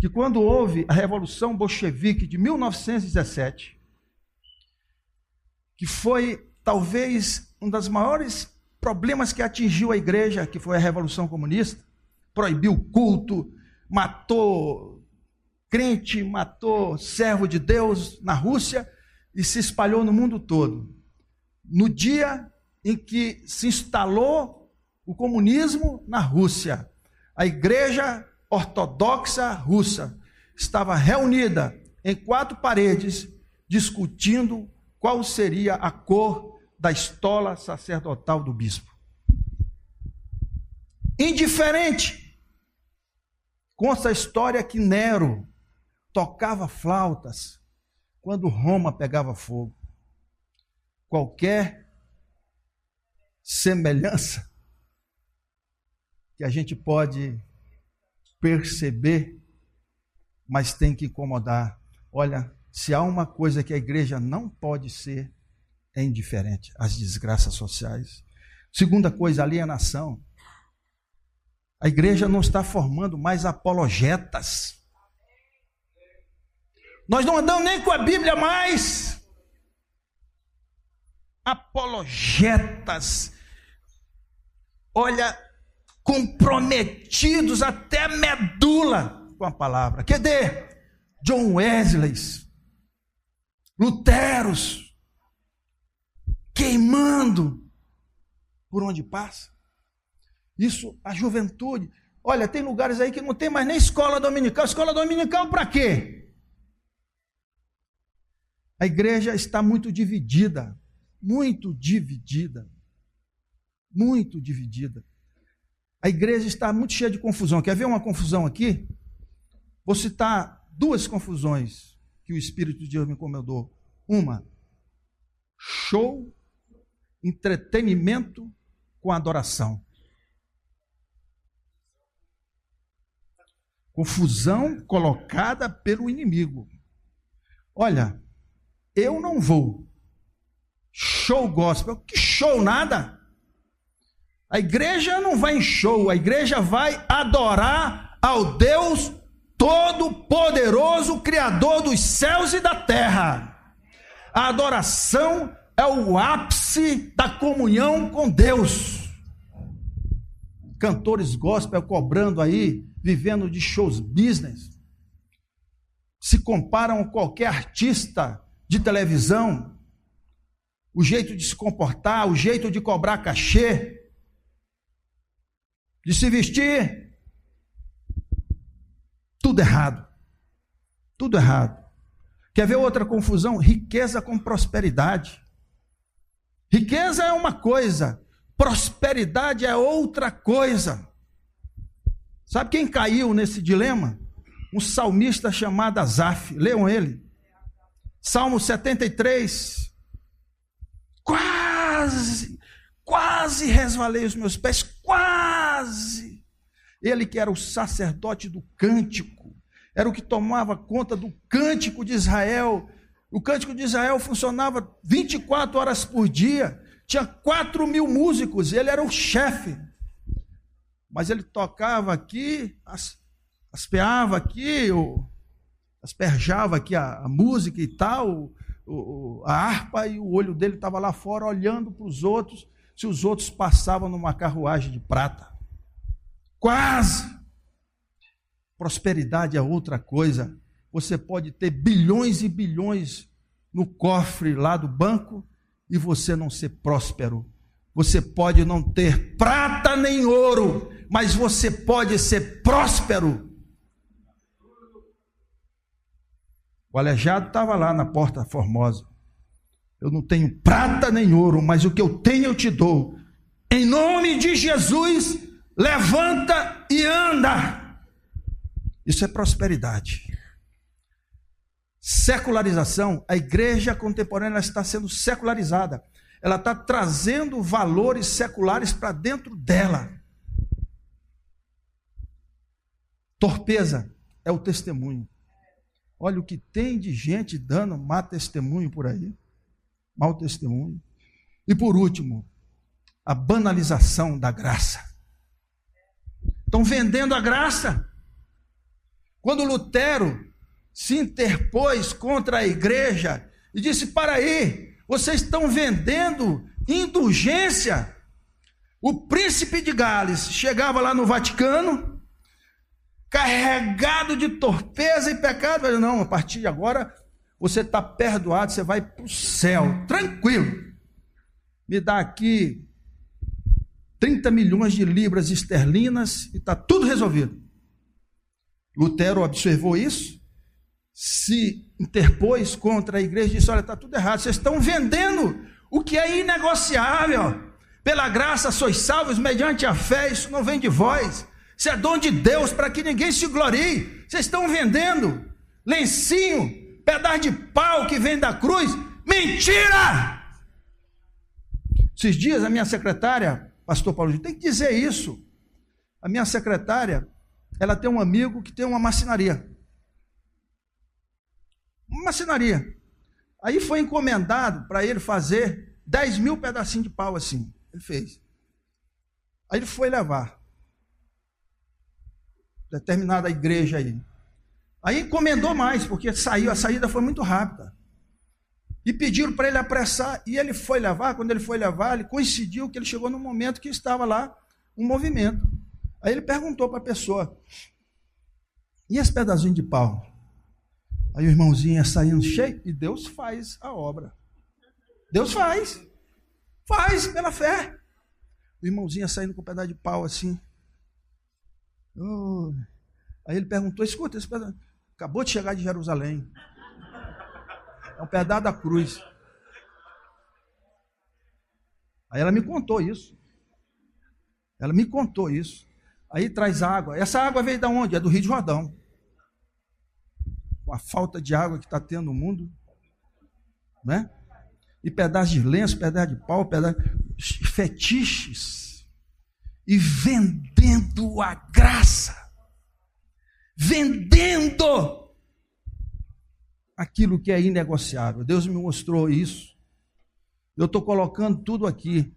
que quando houve a Revolução Bolchevique de 1917, que foi talvez um dos maiores problemas que atingiu a igreja, que foi a Revolução Comunista, proibiu o culto, matou crente, matou servo de Deus na Rússia e se espalhou no mundo todo. No dia em que se instalou o comunismo na Rússia, a igreja ortodoxa russa estava reunida em quatro paredes discutindo qual seria a cor da estola sacerdotal do bispo. Indiferente Consta a história que Nero tocava flautas quando Roma pegava fogo. Qualquer semelhança que a gente pode perceber, mas tem que incomodar. Olha, se há uma coisa que a igreja não pode ser, é indiferente às desgraças sociais. Segunda coisa, alienação. A igreja não está formando mais apologetas. Nós não andamos nem com a Bíblia mais. Apologetas. Olha, comprometidos até medula com a palavra. Cadê? John Wesley, Luteros, queimando por onde passa. Isso, a juventude. Olha, tem lugares aí que não tem mais nem escola dominical. Escola dominical para quê? A igreja está muito dividida. Muito dividida. Muito dividida. A igreja está muito cheia de confusão. Quer ver uma confusão aqui? Vou citar duas confusões que o Espírito de Deus me incomodou. Uma, show, entretenimento com adoração. Confusão colocada pelo inimigo. Olha, eu não vou. Show gospel. Que show nada. A igreja não vai em show, a igreja vai adorar ao Deus Todo-Poderoso, Criador dos céus e da terra. A adoração é o ápice da comunhão com Deus. Cantores gospel cobrando aí vivendo de shows business, se comparam a qualquer artista de televisão, o jeito de se comportar, o jeito de cobrar cachê, de se vestir, tudo errado. Tudo errado. Quer ver outra confusão? Riqueza com prosperidade. Riqueza é uma coisa, prosperidade é outra coisa. Sabe quem caiu nesse dilema? Um salmista chamado Azaf. Leiam ele. Salmo 73. Quase, quase resvalei os meus pés, quase. Ele que era o sacerdote do cântico, era o que tomava conta do cântico de Israel. O cântico de Israel funcionava 24 horas por dia. Tinha quatro mil músicos, ele era o chefe. Mas ele tocava aqui, as, aspeava aqui, asperjava aqui a, a música e tal, o, a harpa, e o olho dele estava lá fora olhando para os outros, se os outros passavam numa carruagem de prata. Quase! Prosperidade é outra coisa. Você pode ter bilhões e bilhões no cofre lá do banco e você não ser próspero. Você pode não ter prata nem ouro, mas você pode ser próspero. O aleijado estava lá na porta formosa. Eu não tenho prata nem ouro, mas o que eu tenho eu te dou. Em nome de Jesus, levanta e anda. Isso é prosperidade. Secularização, a igreja contemporânea está sendo secularizada. Ela está trazendo valores seculares para dentro dela. Torpeza é o testemunho. Olha o que tem de gente dando má testemunho por aí. Mau testemunho. E por último, a banalização da graça. Estão vendendo a graça. Quando Lutero se interpôs contra a igreja e disse: Para aí, vocês estão vendendo indulgência. O príncipe de Gales chegava lá no Vaticano, carregado de torpeza e pecado. Ele, não, a partir de agora você está perdoado, você vai para o céu, tranquilo. Me dá aqui 30 milhões de libras esterlinas e está tudo resolvido. Lutero observou isso, se interpôs contra a igreja e disse: Olha, está tudo errado, vocês estão vendendo o que é inegociável. Pela graça sois salvos mediante a fé, isso não vem de vós. Isso é dom de Deus para que ninguém se glorie. Vocês estão vendendo lencinho, pedaço de pau que vem da cruz. Mentira! Esses dias a minha secretária, pastor Paulo, tem que dizer isso. A minha secretária, ela tem um amigo que tem uma marcenaria. Uma marcenaria. Aí foi encomendado para ele fazer 10 mil pedacinhos de pau assim. Ele fez. Aí ele foi levar determinada igreja aí. Aí encomendou mais, porque saiu, a saída foi muito rápida. E pediram para ele apressar, e ele foi levar, quando ele foi levar, ele coincidiu que ele chegou no momento que estava lá um movimento. Aí ele perguntou para a pessoa: "E esse pedacinho de pau?" Aí o irmãozinho ia saindo cheio, e Deus faz a obra. Deus faz. Faz pela fé. O irmãozinho ia saindo com um pedaço de pau assim. Oh. Aí ele perguntou: escuta, esse pedaço acabou de chegar de Jerusalém. É um pedaço da cruz. Aí ela me contou isso. Ela me contou isso. Aí traz água. Essa água veio da onde? É do Rio de Jordão. Com a falta de água que está tendo no mundo. Né? E pedaço de lenço, pedaço de pau, pedaço fetiches. E vendendo a graça vendendo aquilo que é inegociável. Deus me mostrou isso. Eu estou colocando tudo aqui.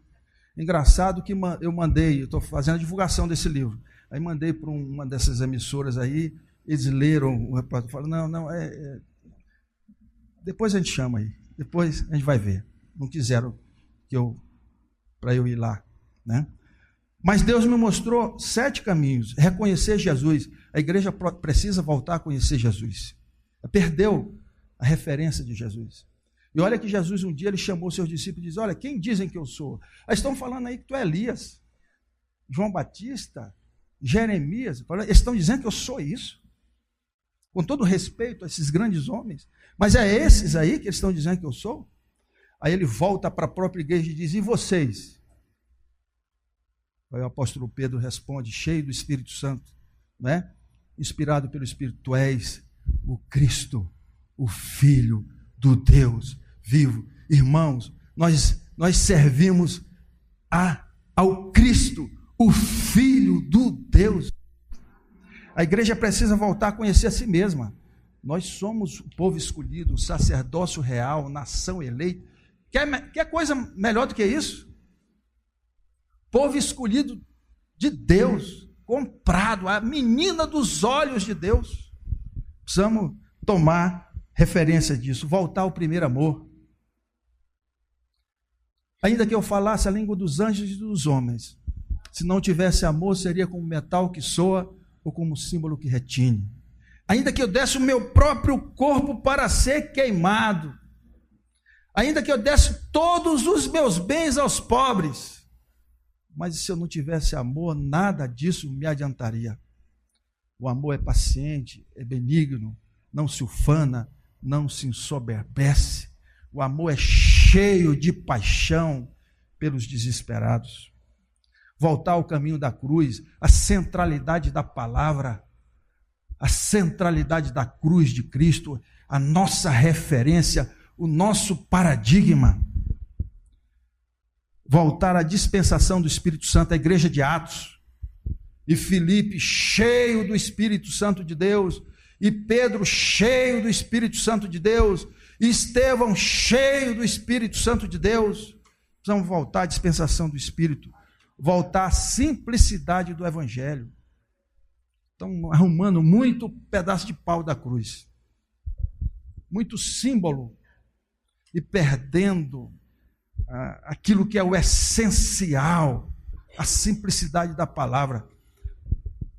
Engraçado que eu mandei, eu estou fazendo a divulgação desse livro. Aí mandei para uma dessas emissoras aí, eles leram o repórter, falaram, não, não, é, é, Depois a gente chama aí, depois a gente vai ver. Não quiseram que eu para eu ir lá, né? Mas Deus me mostrou sete caminhos. Reconhecer Jesus. A igreja precisa voltar a conhecer Jesus. Perdeu a referência de Jesus. E olha que Jesus um dia ele chamou seus discípulos e disse: Olha, quem dizem que eu sou? Eles estão falando aí que tu é Elias, João Batista, Jeremias. Eles estão dizendo que eu sou isso. Com todo respeito a esses grandes homens. Mas é esses aí que eles estão dizendo que eu sou? Aí ele volta para a própria igreja e diz: E vocês? Aí o apóstolo Pedro responde, cheio do Espírito Santo, né? Inspirado pelo Espírito: Tu és o Cristo, o Filho do Deus vivo. Irmãos, nós, nós servimos a, ao Cristo, o Filho do Deus. A igreja precisa voltar a conhecer a si mesma. Nós somos o povo escolhido, o sacerdócio real, nação eleita. Quer, quer coisa melhor do que isso? Povo escolhido de Deus, comprado, a menina dos olhos de Deus. Precisamos tomar referência disso, voltar ao primeiro amor. Ainda que eu falasse a língua dos anjos e dos homens, se não tivesse amor, seria como metal que soa ou como símbolo que retine. Ainda que eu desse o meu próprio corpo para ser queimado, ainda que eu desse todos os meus bens aos pobres, mas se eu não tivesse amor, nada disso me adiantaria. O amor é paciente, é benigno, não se ufana, não se ensoberbece. O amor é cheio de paixão pelos desesperados. Voltar ao caminho da cruz, a centralidade da palavra, a centralidade da cruz de Cristo, a nossa referência, o nosso paradigma. Voltar à dispensação do Espírito Santo, a igreja de Atos. E Filipe, cheio do Espírito Santo de Deus, e Pedro cheio do Espírito Santo de Deus, e Estevão cheio do Espírito Santo de Deus. Precisamos voltar à dispensação do Espírito, voltar à simplicidade do Evangelho. Estão arrumando muito pedaço de pau da cruz, muito símbolo, e perdendo aquilo que é o essencial, a simplicidade da palavra.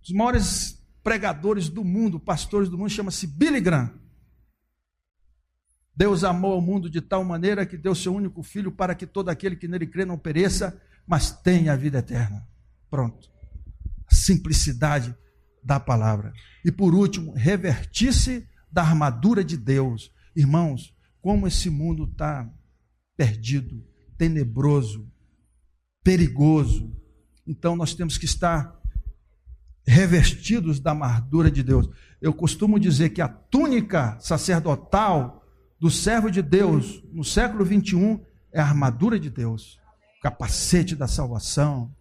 Os maiores pregadores do mundo, pastores do mundo, chama-se Billy Graham. Deus amou o mundo de tal maneira que deu seu único filho para que todo aquele que nele crê não pereça, mas tenha a vida eterna. Pronto. Simplicidade da palavra. E por último, revertir-se da armadura de Deus. Irmãos, como esse mundo está perdido, tenebroso, perigoso. Então nós temos que estar revestidos da armadura de Deus. Eu costumo dizer que a túnica sacerdotal do servo de Deus no século 21 é a armadura de Deus, o capacete da salvação,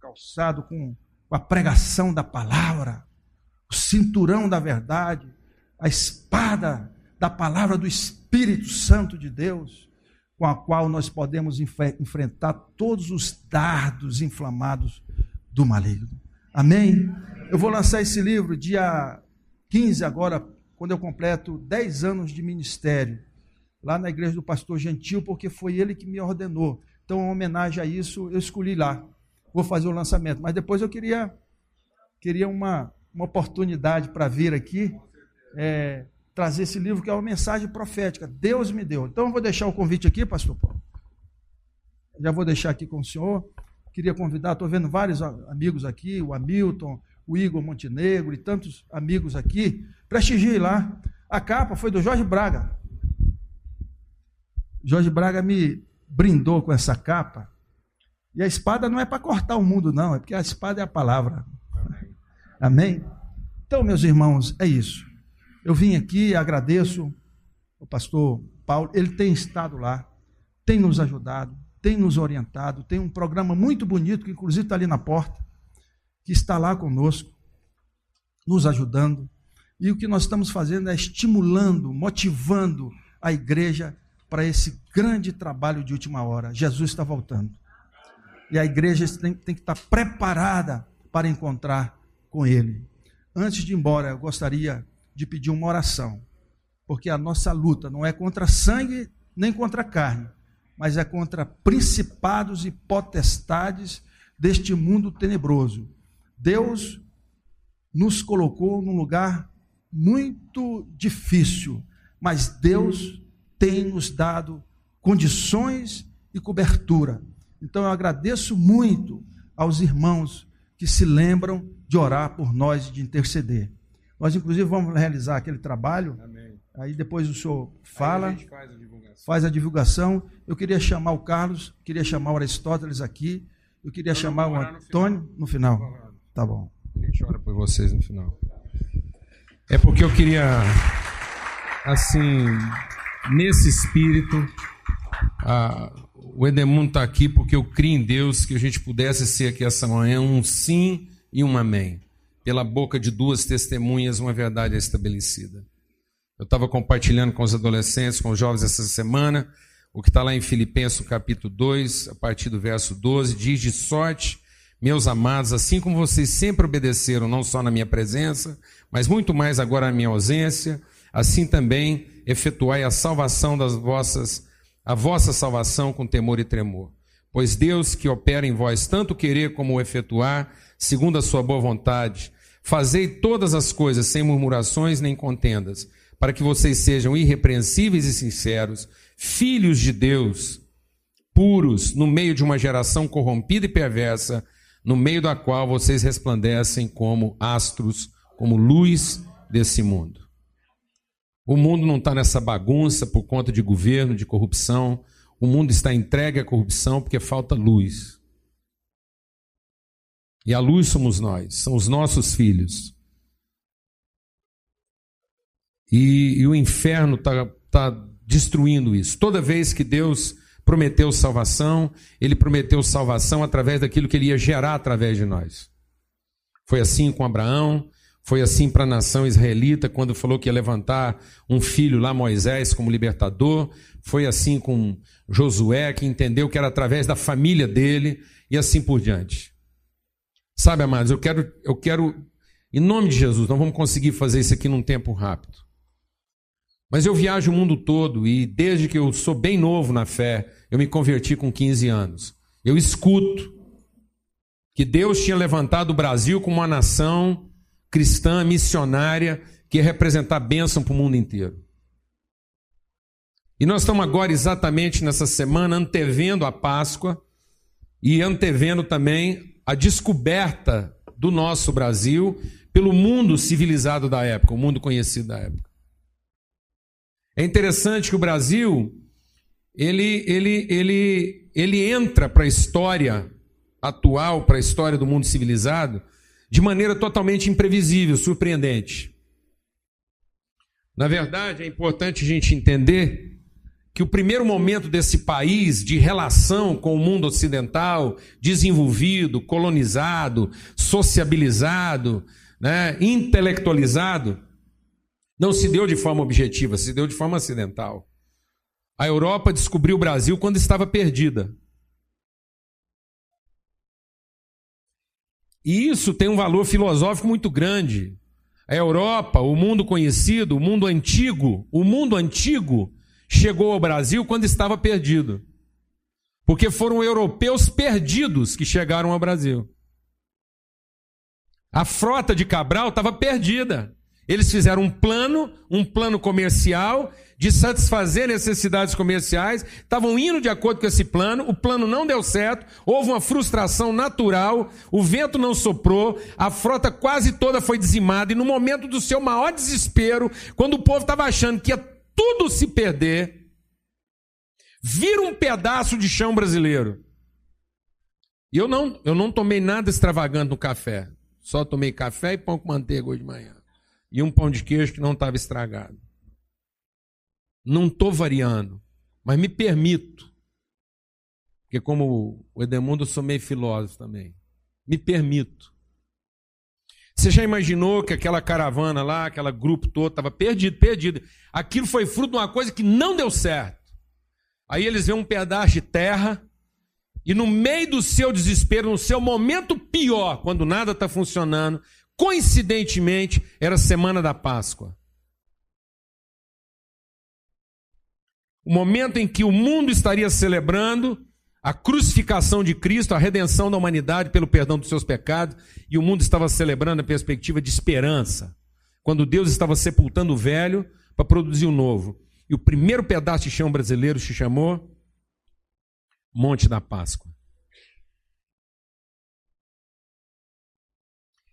calçado com a pregação da palavra, o cinturão da verdade, a espada da palavra do Espírito Santo de Deus, com a qual nós podemos enfrentar todos os dardos inflamados do maligno. Amém? Eu vou lançar esse livro dia 15 agora, quando eu completo 10 anos de ministério, lá na igreja do pastor Gentil, porque foi ele que me ordenou. Então, em homenagem a isso, eu escolhi lá. Vou fazer o lançamento. Mas depois eu queria, queria uma, uma oportunidade para vir aqui, é, trazer esse livro, que é uma mensagem profética. Deus me deu. Então, eu vou deixar o convite aqui, pastor Paulo. Já vou deixar aqui com o senhor. Queria convidar, estou vendo vários amigos aqui, o Hamilton, o Igor Montenegro e tantos amigos aqui. Prestigie lá. A capa foi do Jorge Braga. Jorge Braga me brindou com essa capa. E a espada não é para cortar o mundo, não, é porque a espada é a palavra. Amém. Amém? Então, meus irmãos, é isso. Eu vim aqui, agradeço o pastor Paulo, ele tem estado lá, tem nos ajudado, tem nos orientado, tem um programa muito bonito, que inclusive está ali na porta, que está lá conosco, nos ajudando. E o que nós estamos fazendo é estimulando, motivando a igreja para esse grande trabalho de última hora. Jesus está voltando. E a igreja tem, tem que estar preparada para encontrar com Ele. Antes de ir embora, eu gostaria de pedir uma oração, porque a nossa luta não é contra sangue nem contra carne, mas é contra principados e potestades deste mundo tenebroso. Deus nos colocou num lugar muito difícil, mas Deus tem nos dado condições e cobertura. Então eu agradeço muito aos irmãos que se lembram de orar por nós e de interceder. Nós, inclusive, vamos realizar aquele trabalho. Amém. Aí depois o senhor fala. A faz a faz a divulgação. Eu queria chamar o Carlos, queria chamar o Aristóteles aqui, eu queria eu chamar o Antônio no final. No final. Tá bom. A gente ora por vocês no final. É porque eu queria, assim, nesse espírito, a, o Edemundo está aqui porque eu criei em Deus que a gente pudesse ser aqui essa manhã um sim e um amém. Pela boca de duas testemunhas, uma verdade é estabelecida. Eu estava compartilhando com os adolescentes, com os jovens essa semana, o que está lá em Filipenses capítulo 2, a partir do verso 12, diz de sorte, meus amados, assim como vocês sempre obedeceram, não só na minha presença, mas muito mais agora na minha ausência, assim também efetuai a salvação das vossas, a vossa salvação com temor e tremor. Pois Deus que opera em vós tanto querer como efetuar, segundo a sua boa vontade, fazei todas as coisas sem murmurações nem contendas, para que vocês sejam irrepreensíveis e sinceros, filhos de Deus, puros, no meio de uma geração corrompida e perversa, no meio da qual vocês resplandecem como astros, como luz desse mundo. O mundo não está nessa bagunça por conta de governo, de corrupção. O mundo está entregue à corrupção porque falta luz. E a luz somos nós, são os nossos filhos. E, e o inferno está tá destruindo isso. Toda vez que Deus prometeu salvação, ele prometeu salvação através daquilo que ele ia gerar através de nós. Foi assim com Abraão, foi assim para a nação israelita, quando falou que ia levantar um filho lá, Moisés, como libertador. Foi assim com Josué, que entendeu que era através da família dele, e assim por diante. Sabe, amados, eu quero, eu quero, em nome de Jesus, não vamos conseguir fazer isso aqui num tempo rápido. Mas eu viajo o mundo todo e desde que eu sou bem novo na fé, eu me converti com 15 anos. Eu escuto que Deus tinha levantado o Brasil como uma nação cristã, missionária, que ia representar bênção para o mundo inteiro. E nós estamos agora exatamente nessa semana antevendo a Páscoa e antevendo também a descoberta do nosso Brasil pelo mundo civilizado da época, o mundo conhecido da época. É interessante que o Brasil ele, ele, ele, ele entra para a história atual, para a história do mundo civilizado, de maneira totalmente imprevisível, surpreendente. Na verdade, é importante a gente entender que o primeiro momento desse país de relação com o mundo ocidental, desenvolvido, colonizado, sociabilizado, né, intelectualizado, não se deu de forma objetiva, se deu de forma acidental. A Europa descobriu o Brasil quando estava perdida. E isso tem um valor filosófico muito grande. A Europa, o mundo conhecido, o mundo antigo, o mundo antigo chegou ao Brasil quando estava perdido. Porque foram europeus perdidos que chegaram ao Brasil. A frota de Cabral estava perdida. Eles fizeram um plano, um plano comercial, de satisfazer necessidades comerciais, estavam indo de acordo com esse plano, o plano não deu certo, houve uma frustração natural, o vento não soprou, a frota quase toda foi dizimada, e no momento do seu maior desespero, quando o povo estava achando que ia tudo se perder, vira um pedaço de chão brasileiro. E eu não, eu não tomei nada extravagante no café, só tomei café e pão com manteiga hoje de manhã. E um pão de queijo que não estava estragado. Não estou variando, mas me permito. Porque, como o Edemundo, eu sou meio filósofo também. Me permito. Você já imaginou que aquela caravana lá, aquele grupo todo, estava perdido, perdido. Aquilo foi fruto de uma coisa que não deu certo. Aí eles vêem um pedaço de terra, e no meio do seu desespero, no seu momento pior, quando nada está funcionando, coincidentemente, era a semana da Páscoa. o momento em que o mundo estaria celebrando a crucificação de Cristo, a redenção da humanidade pelo perdão dos seus pecados, e o mundo estava celebrando a perspectiva de esperança, quando Deus estava sepultando o velho para produzir o novo. E o primeiro pedaço de chão brasileiro se chamou Monte da Páscoa.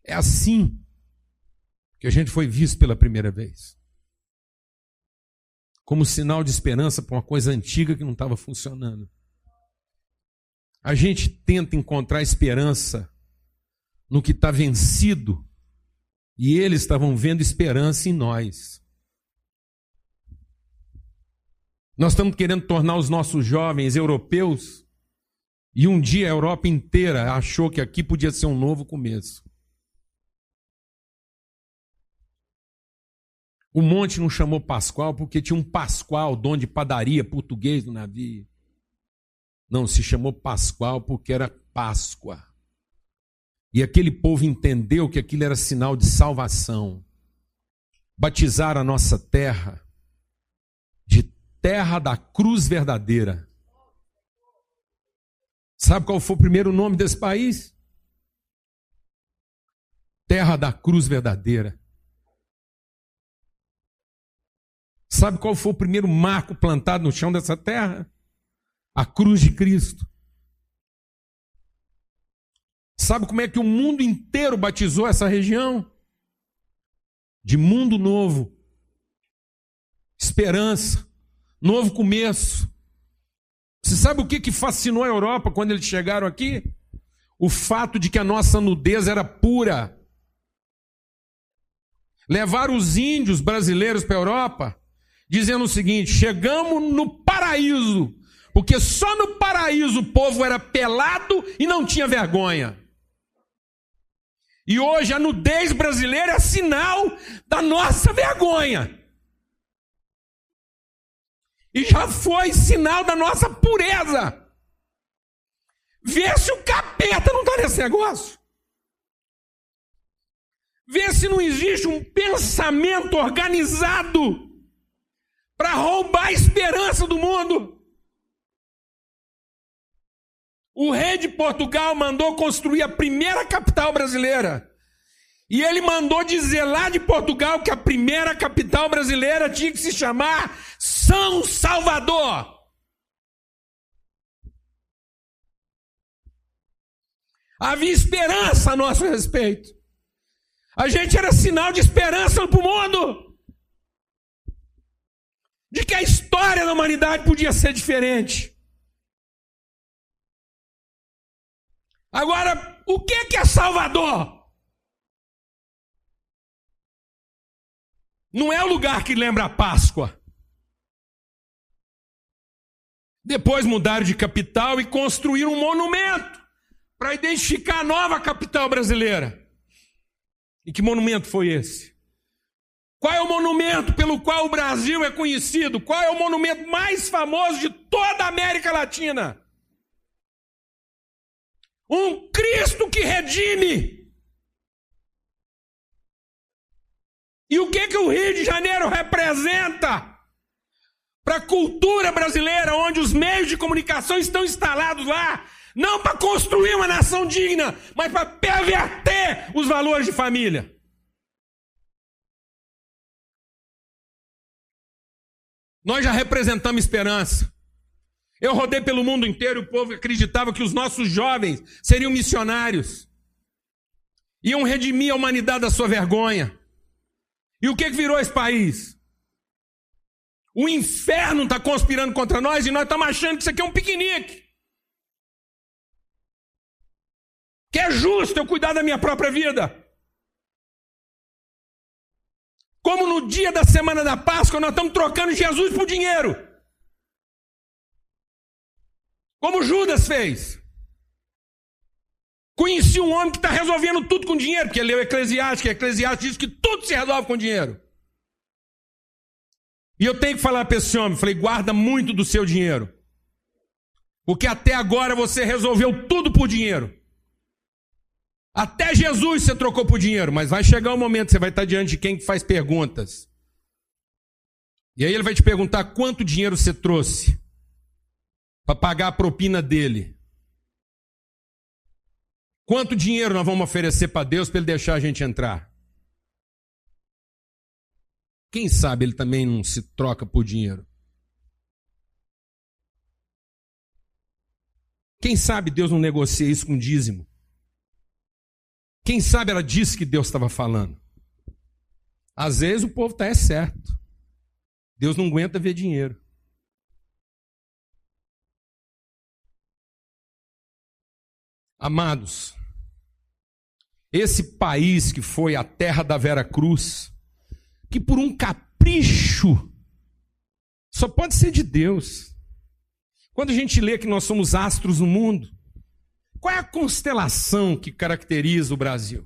É assim que a gente foi visto pela primeira vez como sinal de esperança para uma coisa antiga que não estava funcionando. A gente tenta encontrar esperança no que está vencido, e eles estavam vendo esperança em nós. Nós estamos querendo tornar os nossos jovens europeus, e um dia a Europa inteira achou que aqui podia ser um novo começo. O monte não chamou Pascoal porque tinha um Pascoal, dono de padaria português no navio. Não, se chamou Pascoal porque era Páscoa. E aquele povo entendeu que aquilo era sinal de salvação. Batizaram a nossa terra de terra da cruz verdadeira. Sabe qual foi o primeiro nome desse país? Terra da cruz verdadeira. Sabe qual foi o primeiro marco plantado no chão dessa terra? A cruz de Cristo. Sabe como é que o mundo inteiro batizou essa região? De mundo novo, esperança, novo começo. Você sabe o que, que fascinou a Europa quando eles chegaram aqui? O fato de que a nossa nudez era pura. Levaram os índios brasileiros para a Europa, dizendo o seguinte: chegamos no paraíso, porque só no paraíso o povo era pelado e não tinha vergonha. E hoje a nudez brasileira é sinal da nossa vergonha. E já foi sinal da nossa pureza. Vê se o capeta não está nesse negócio. Vê se não existe um pensamento organizado para roubar a esperança do mundo. O rei de Portugal mandou construir a primeira capital brasileira. E ele mandou dizer lá de Portugal que a primeira capital brasileira tinha que se chamar São Salvador. Havia esperança a nosso respeito. A gente era sinal de esperança para o mundo. De que a história da humanidade podia ser diferente. Agora, o que é Salvador? Não é o lugar que lembra a Páscoa. Depois mudaram de capital e construíram um monumento para identificar a nova capital brasileira. E que monumento foi esse? Qual é o monumento pelo qual o Brasil é conhecido? Qual é o monumento mais famoso de toda a América Latina? Um Cristo que redime. E o que, que o Rio de Janeiro representa para a cultura brasileira, onde os meios de comunicação estão instalados lá, não para construir uma nação digna, mas para perverter os valores de família. Nós já representamos esperança. Eu rodei pelo mundo inteiro o povo acreditava que os nossos jovens seriam missionários. Iam redimir a humanidade da sua vergonha. E o que virou esse país? O inferno está conspirando contra nós e nós estamos achando que isso aqui é um piquenique. Que é justo eu cuidar da minha própria vida. Como no dia da semana da Páscoa nós estamos trocando Jesus por dinheiro. Como Judas fez. Conheci um homem que está resolvendo tudo com dinheiro, porque ele leu Eclesiastes, que Eclesiastes diz que tudo se resolve com dinheiro. E eu tenho que falar para esse homem, falei, guarda muito do seu dinheiro. Porque até agora você resolveu tudo por dinheiro. Até Jesus você trocou por dinheiro, mas vai chegar um momento você vai estar diante de quem faz perguntas. E aí ele vai te perguntar quanto dinheiro você trouxe para pagar a propina dele. Quanto dinheiro nós vamos oferecer para Deus para ele deixar a gente entrar? Quem sabe ele também não se troca por dinheiro? Quem sabe Deus não negocia isso com dízimo? Quem sabe ela disse que Deus estava falando? Às vezes o povo está é certo. Deus não aguenta ver dinheiro. Amados, esse país que foi a terra da Vera Cruz, que por um capricho só pode ser de Deus. Quando a gente lê que nós somos astros no mundo, qual é a constelação que caracteriza o Brasil?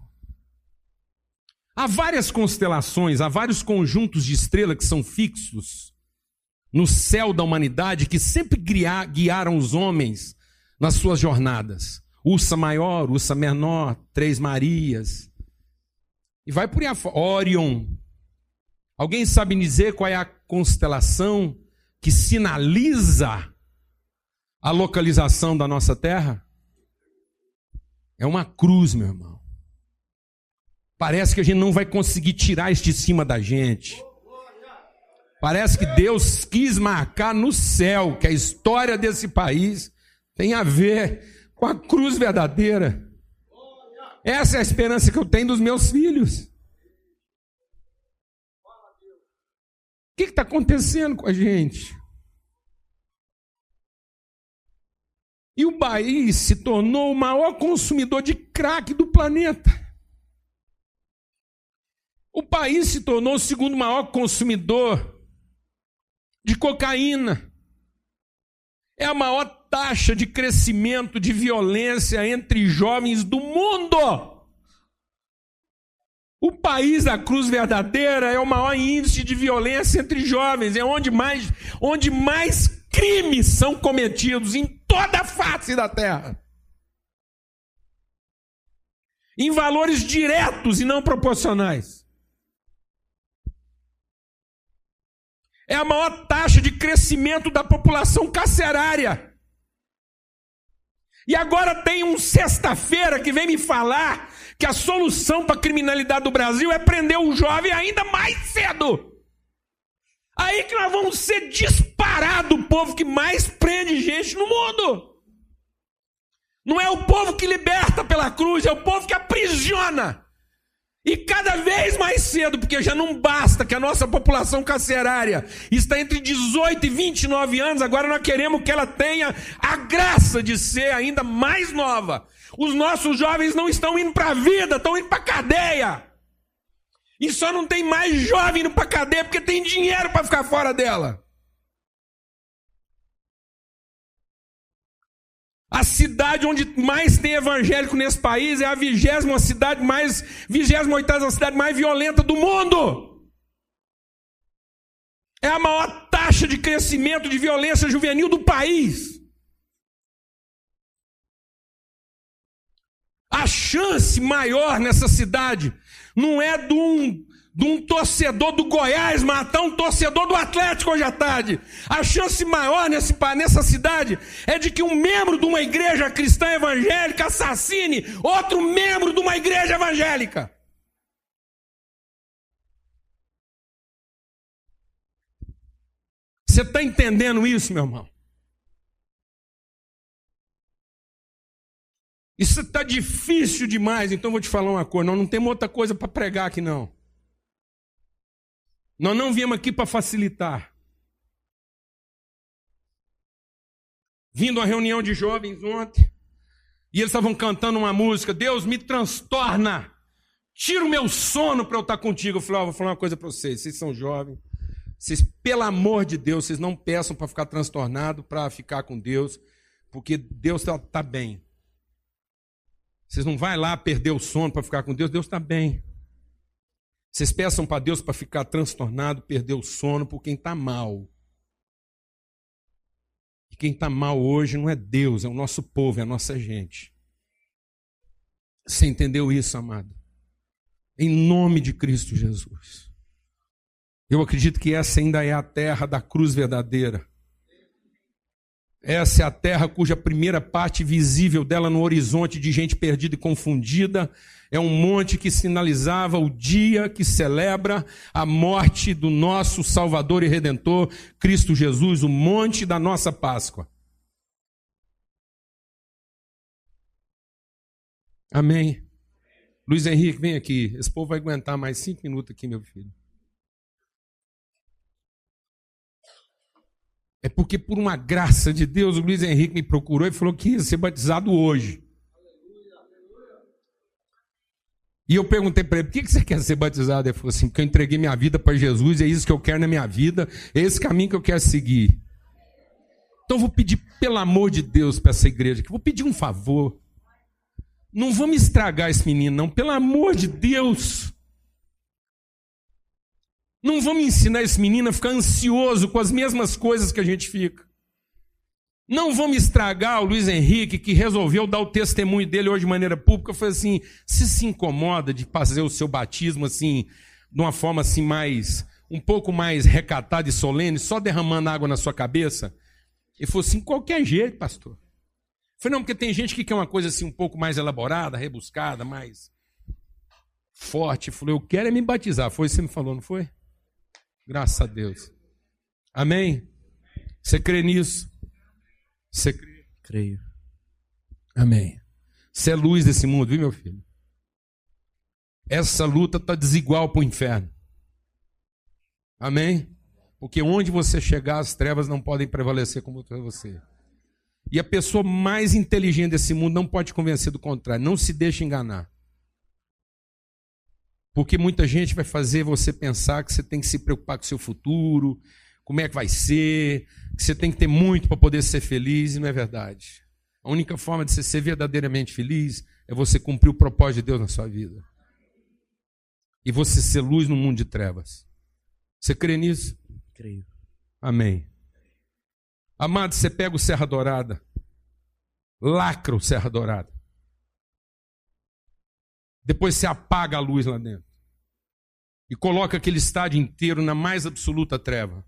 Há várias constelações, há vários conjuntos de estrelas que são fixos no céu da humanidade que sempre guiaram os homens nas suas jornadas. Ursa maior, Ursa menor, Três Marias. E vai por. Orion. Alguém sabe dizer qual é a constelação que sinaliza a localização da nossa terra? É uma cruz, meu irmão. Parece que a gente não vai conseguir tirar isso de cima da gente. Parece que Deus quis marcar no céu que a história desse país tem a ver com a cruz verdadeira. Essa é a esperança que eu tenho dos meus filhos. O que está acontecendo com a gente? E o país se tornou o maior consumidor de crack do planeta. O país se tornou o segundo maior consumidor de cocaína. É a maior taxa de crescimento de violência entre jovens do mundo. O país da cruz verdadeira é o maior índice de violência entre jovens, é onde mais, onde mais crimes são cometidos em toda a face da terra. Em valores diretos e não proporcionais. É a maior taxa de crescimento da população carcerária. E agora tem um sexta-feira que vem me falar que a solução para a criminalidade do Brasil é prender o jovem ainda mais cedo. Aí que nós vamos ser disparado o povo que mais prende gente no mundo. Não é o povo que liberta pela cruz, é o povo que aprisiona. E cada vez mais cedo, porque já não basta que a nossa população carcerária está entre 18 e 29 anos, agora nós queremos que ela tenha a graça de ser ainda mais nova. Os nossos jovens não estão indo para a vida, estão indo para a cadeia. E só não tem mais jovem indo para a cadeia porque tem dinheiro para ficar fora dela. A cidade onde mais tem evangélico nesse país é a vigésima cidade mais, vigésima oitava cidade mais violenta do mundo. É a maior taxa de crescimento de violência juvenil do país. A chance maior nessa cidade não é de um de um torcedor do Goiás matar um torcedor do Atlético hoje à tarde. A chance maior nesse, nessa cidade é de que um membro de uma igreja cristã evangélica assassine outro membro de uma igreja evangélica. Você está entendendo isso, meu irmão? Isso está difícil demais, então vou te falar uma coisa: nós não temos outra coisa para pregar aqui, não. Nós não viemos aqui para facilitar. Vindo a reunião de jovens ontem, e eles estavam cantando uma música: Deus me transtorna, tira o meu sono para eu estar contigo. Eu falei: vou falar uma coisa para vocês, vocês são jovens, vocês, pelo amor de Deus, vocês não peçam para ficar transtornado, para ficar com Deus, porque Deus está tá bem. Vocês não vai lá perder o sono para ficar com Deus, Deus está bem. Vocês peçam para Deus para ficar transtornado, perder o sono por quem está mal. E quem está mal hoje não é Deus, é o nosso povo, é a nossa gente. Você entendeu isso, amado? Em nome de Cristo Jesus. Eu acredito que essa ainda é a terra da cruz verdadeira. Essa é a terra cuja primeira parte visível dela no horizonte de gente perdida e confundida é um monte que sinalizava o dia que celebra a morte do nosso Salvador e Redentor, Cristo Jesus, o monte da nossa Páscoa. Amém. Luiz Henrique, vem aqui. Esse povo vai aguentar mais cinco minutos aqui, meu filho. É porque, por uma graça de Deus, o Luiz Henrique me procurou e falou que ia ser batizado hoje. E eu perguntei para ele: por que você quer ser batizado? Ele falou assim: porque eu entreguei minha vida para Jesus, é isso que eu quero na minha vida, é esse caminho que eu quero seguir. Então eu vou pedir, pelo amor de Deus, para essa igreja, que vou pedir um favor. Não vamos estragar esse menino, não, pelo amor de Deus. Não vamos ensinar esse menino a ficar ansioso com as mesmas coisas que a gente fica. Não vamos estragar o Luiz Henrique, que resolveu dar o testemunho dele hoje de maneira pública. Foi assim: se se incomoda de fazer o seu batismo assim, de uma forma assim mais, um pouco mais recatada e solene, só derramando água na sua cabeça. Ele falou assim: qualquer jeito, pastor. Foi não, porque tem gente que quer uma coisa assim um pouco mais elaborada, rebuscada, mais forte. Falou: eu quero é me batizar. Foi isso que você me falou, não foi? Graças a Deus. Amém? Você crê nisso? Você crê? Creio. Amém. Você é luz desse mundo, viu, meu filho? Essa luta está desigual para o inferno. Amém? Porque onde você chegar, as trevas não podem prevalecer como você. E a pessoa mais inteligente desse mundo não pode convencer do contrário. Não se deixe enganar. Porque muita gente vai fazer você pensar que você tem que se preocupar com o seu futuro, como é que vai ser, que você tem que ter muito para poder ser feliz, e não é verdade. A única forma de você ser verdadeiramente feliz é você cumprir o propósito de Deus na sua vida. E você ser luz no mundo de trevas. Você crê nisso? Creio. Amém. Amado, você pega o Serra Dourada, lacra o Serra Dourada. Depois você apaga a luz lá dentro. E coloca aquele estádio inteiro na mais absoluta treva.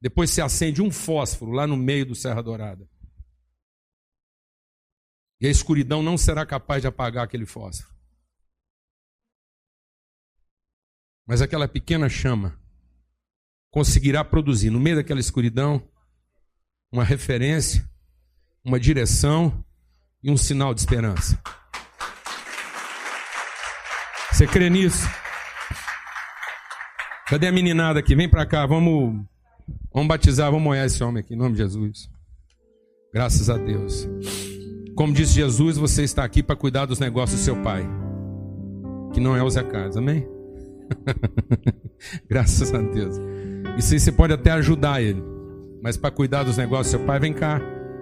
Depois se acende um fósforo lá no meio do Serra Dourada. E a escuridão não será capaz de apagar aquele fósforo. Mas aquela pequena chama conseguirá produzir no meio daquela escuridão uma referência, uma direção e um sinal de esperança. Você crê nisso? Cadê a meninada aqui? Vem para cá, vamos Vamos batizar, vamos molhar esse homem aqui, em nome de Jesus. Graças a Deus. Como disse Jesus, você está aqui para cuidar dos negócios do seu pai, que não é o Zé Carlos, amém? Graças a Deus. Isso aí você pode até ajudar ele, mas para cuidar dos negócios do seu pai, vem cá.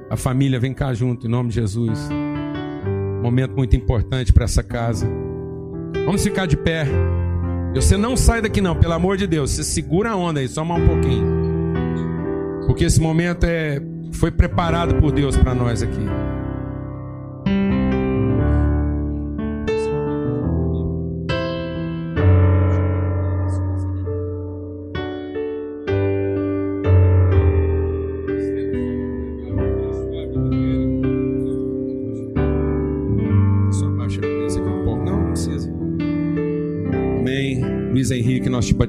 A família vem cá junto, em nome de Jesus. Momento muito importante para essa casa. Vamos ficar de pé. Você não sai daqui não, pelo amor de Deus. Você segura a onda aí, só mais um pouquinho. Porque esse momento é, foi preparado por Deus para nós aqui.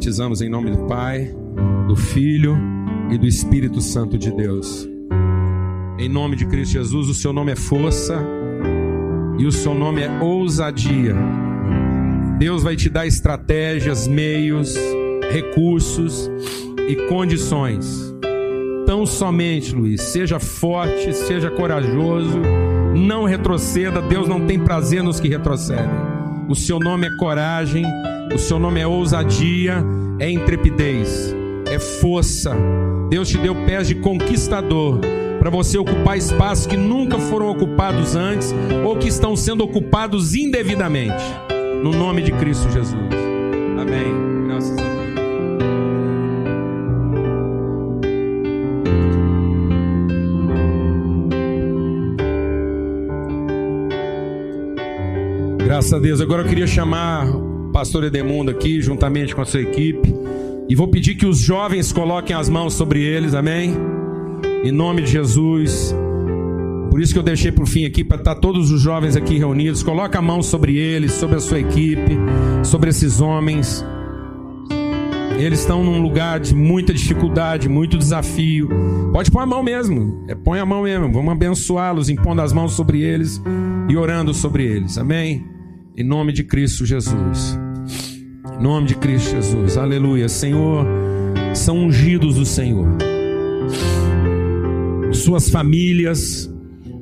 Batizamos em nome do Pai, do Filho e do Espírito Santo de Deus. Em nome de Cristo Jesus, o seu nome é força e o seu nome é ousadia. Deus vai te dar estratégias, meios, recursos e condições. Tão somente, Luiz, seja forte, seja corajoso, não retroceda. Deus não tem prazer nos que retrocedem. O seu nome é coragem, o seu nome é ousadia, é intrepidez, é força, Deus te deu pés de conquistador para você ocupar espaços que nunca foram ocupados antes ou que estão sendo ocupados indevidamente. No nome de Cristo Jesus. Amém. Graças a Deus. Graças a Deus. Agora eu queria chamar pastor Edemundo aqui, juntamente com a sua equipe. E vou pedir que os jovens coloquem as mãos sobre eles, amém? Em nome de Jesus. Por isso que eu deixei por fim aqui, para estar todos os jovens aqui reunidos. Coloca a mão sobre eles, sobre a sua equipe, sobre esses homens. Eles estão num lugar de muita dificuldade, muito desafio. Pode pôr a mão mesmo. É, põe a mão mesmo. Vamos abençoá-los, impondo as mãos sobre eles e orando sobre eles. Amém? Em nome de Cristo Jesus. Em nome de Cristo Jesus. Aleluia. Senhor, são ungidos do Senhor. Suas famílias,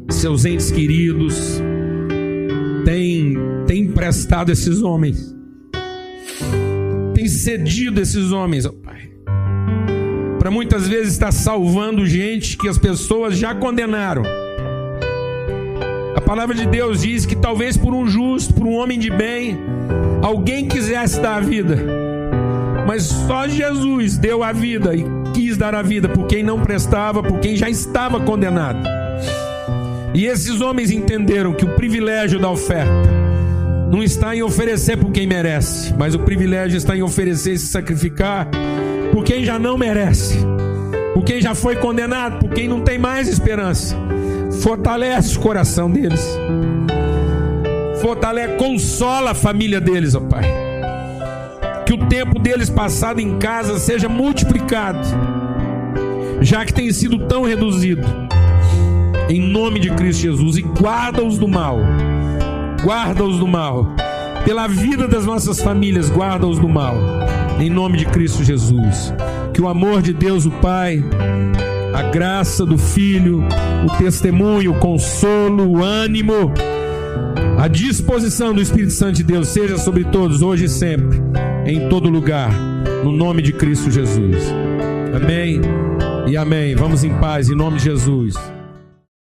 seus entes queridos, têm, têm emprestado esses homens. Tem cedido esses homens, ó Pai. Para muitas vezes estar salvando gente que as pessoas já condenaram. A palavra de Deus diz que talvez por um justo, por um homem de bem, alguém quisesse dar a vida, Mas só Jesus deu a vida e quis dar a vida por quem não prestava, por quem já estava condenado. E esses homens entenderam que o privilégio da oferta não está em oferecer por quem merece, mas o privilégio está em oferecer e se sacrificar por quem já não merece, por quem já foi condenado, por quem não tem mais esperança. Fortalece o coração deles, fortalece, consola a família deles, ó Pai. Que o tempo deles passado em casa seja multiplicado, já que tem sido tão reduzido. Em nome de Cristo Jesus, e guarda-os do mal guarda-os do mal. Pela vida das nossas famílias, guarda-os do mal. Em nome de Cristo Jesus. Que o amor de Deus, o Pai, a graça do Filho, o testemunho, o consolo, o ânimo, a disposição do Espírito Santo de Deus seja sobre todos, hoje e sempre, em todo lugar, no nome de Cristo Jesus. Amém e amém. Vamos em paz, em nome de Jesus.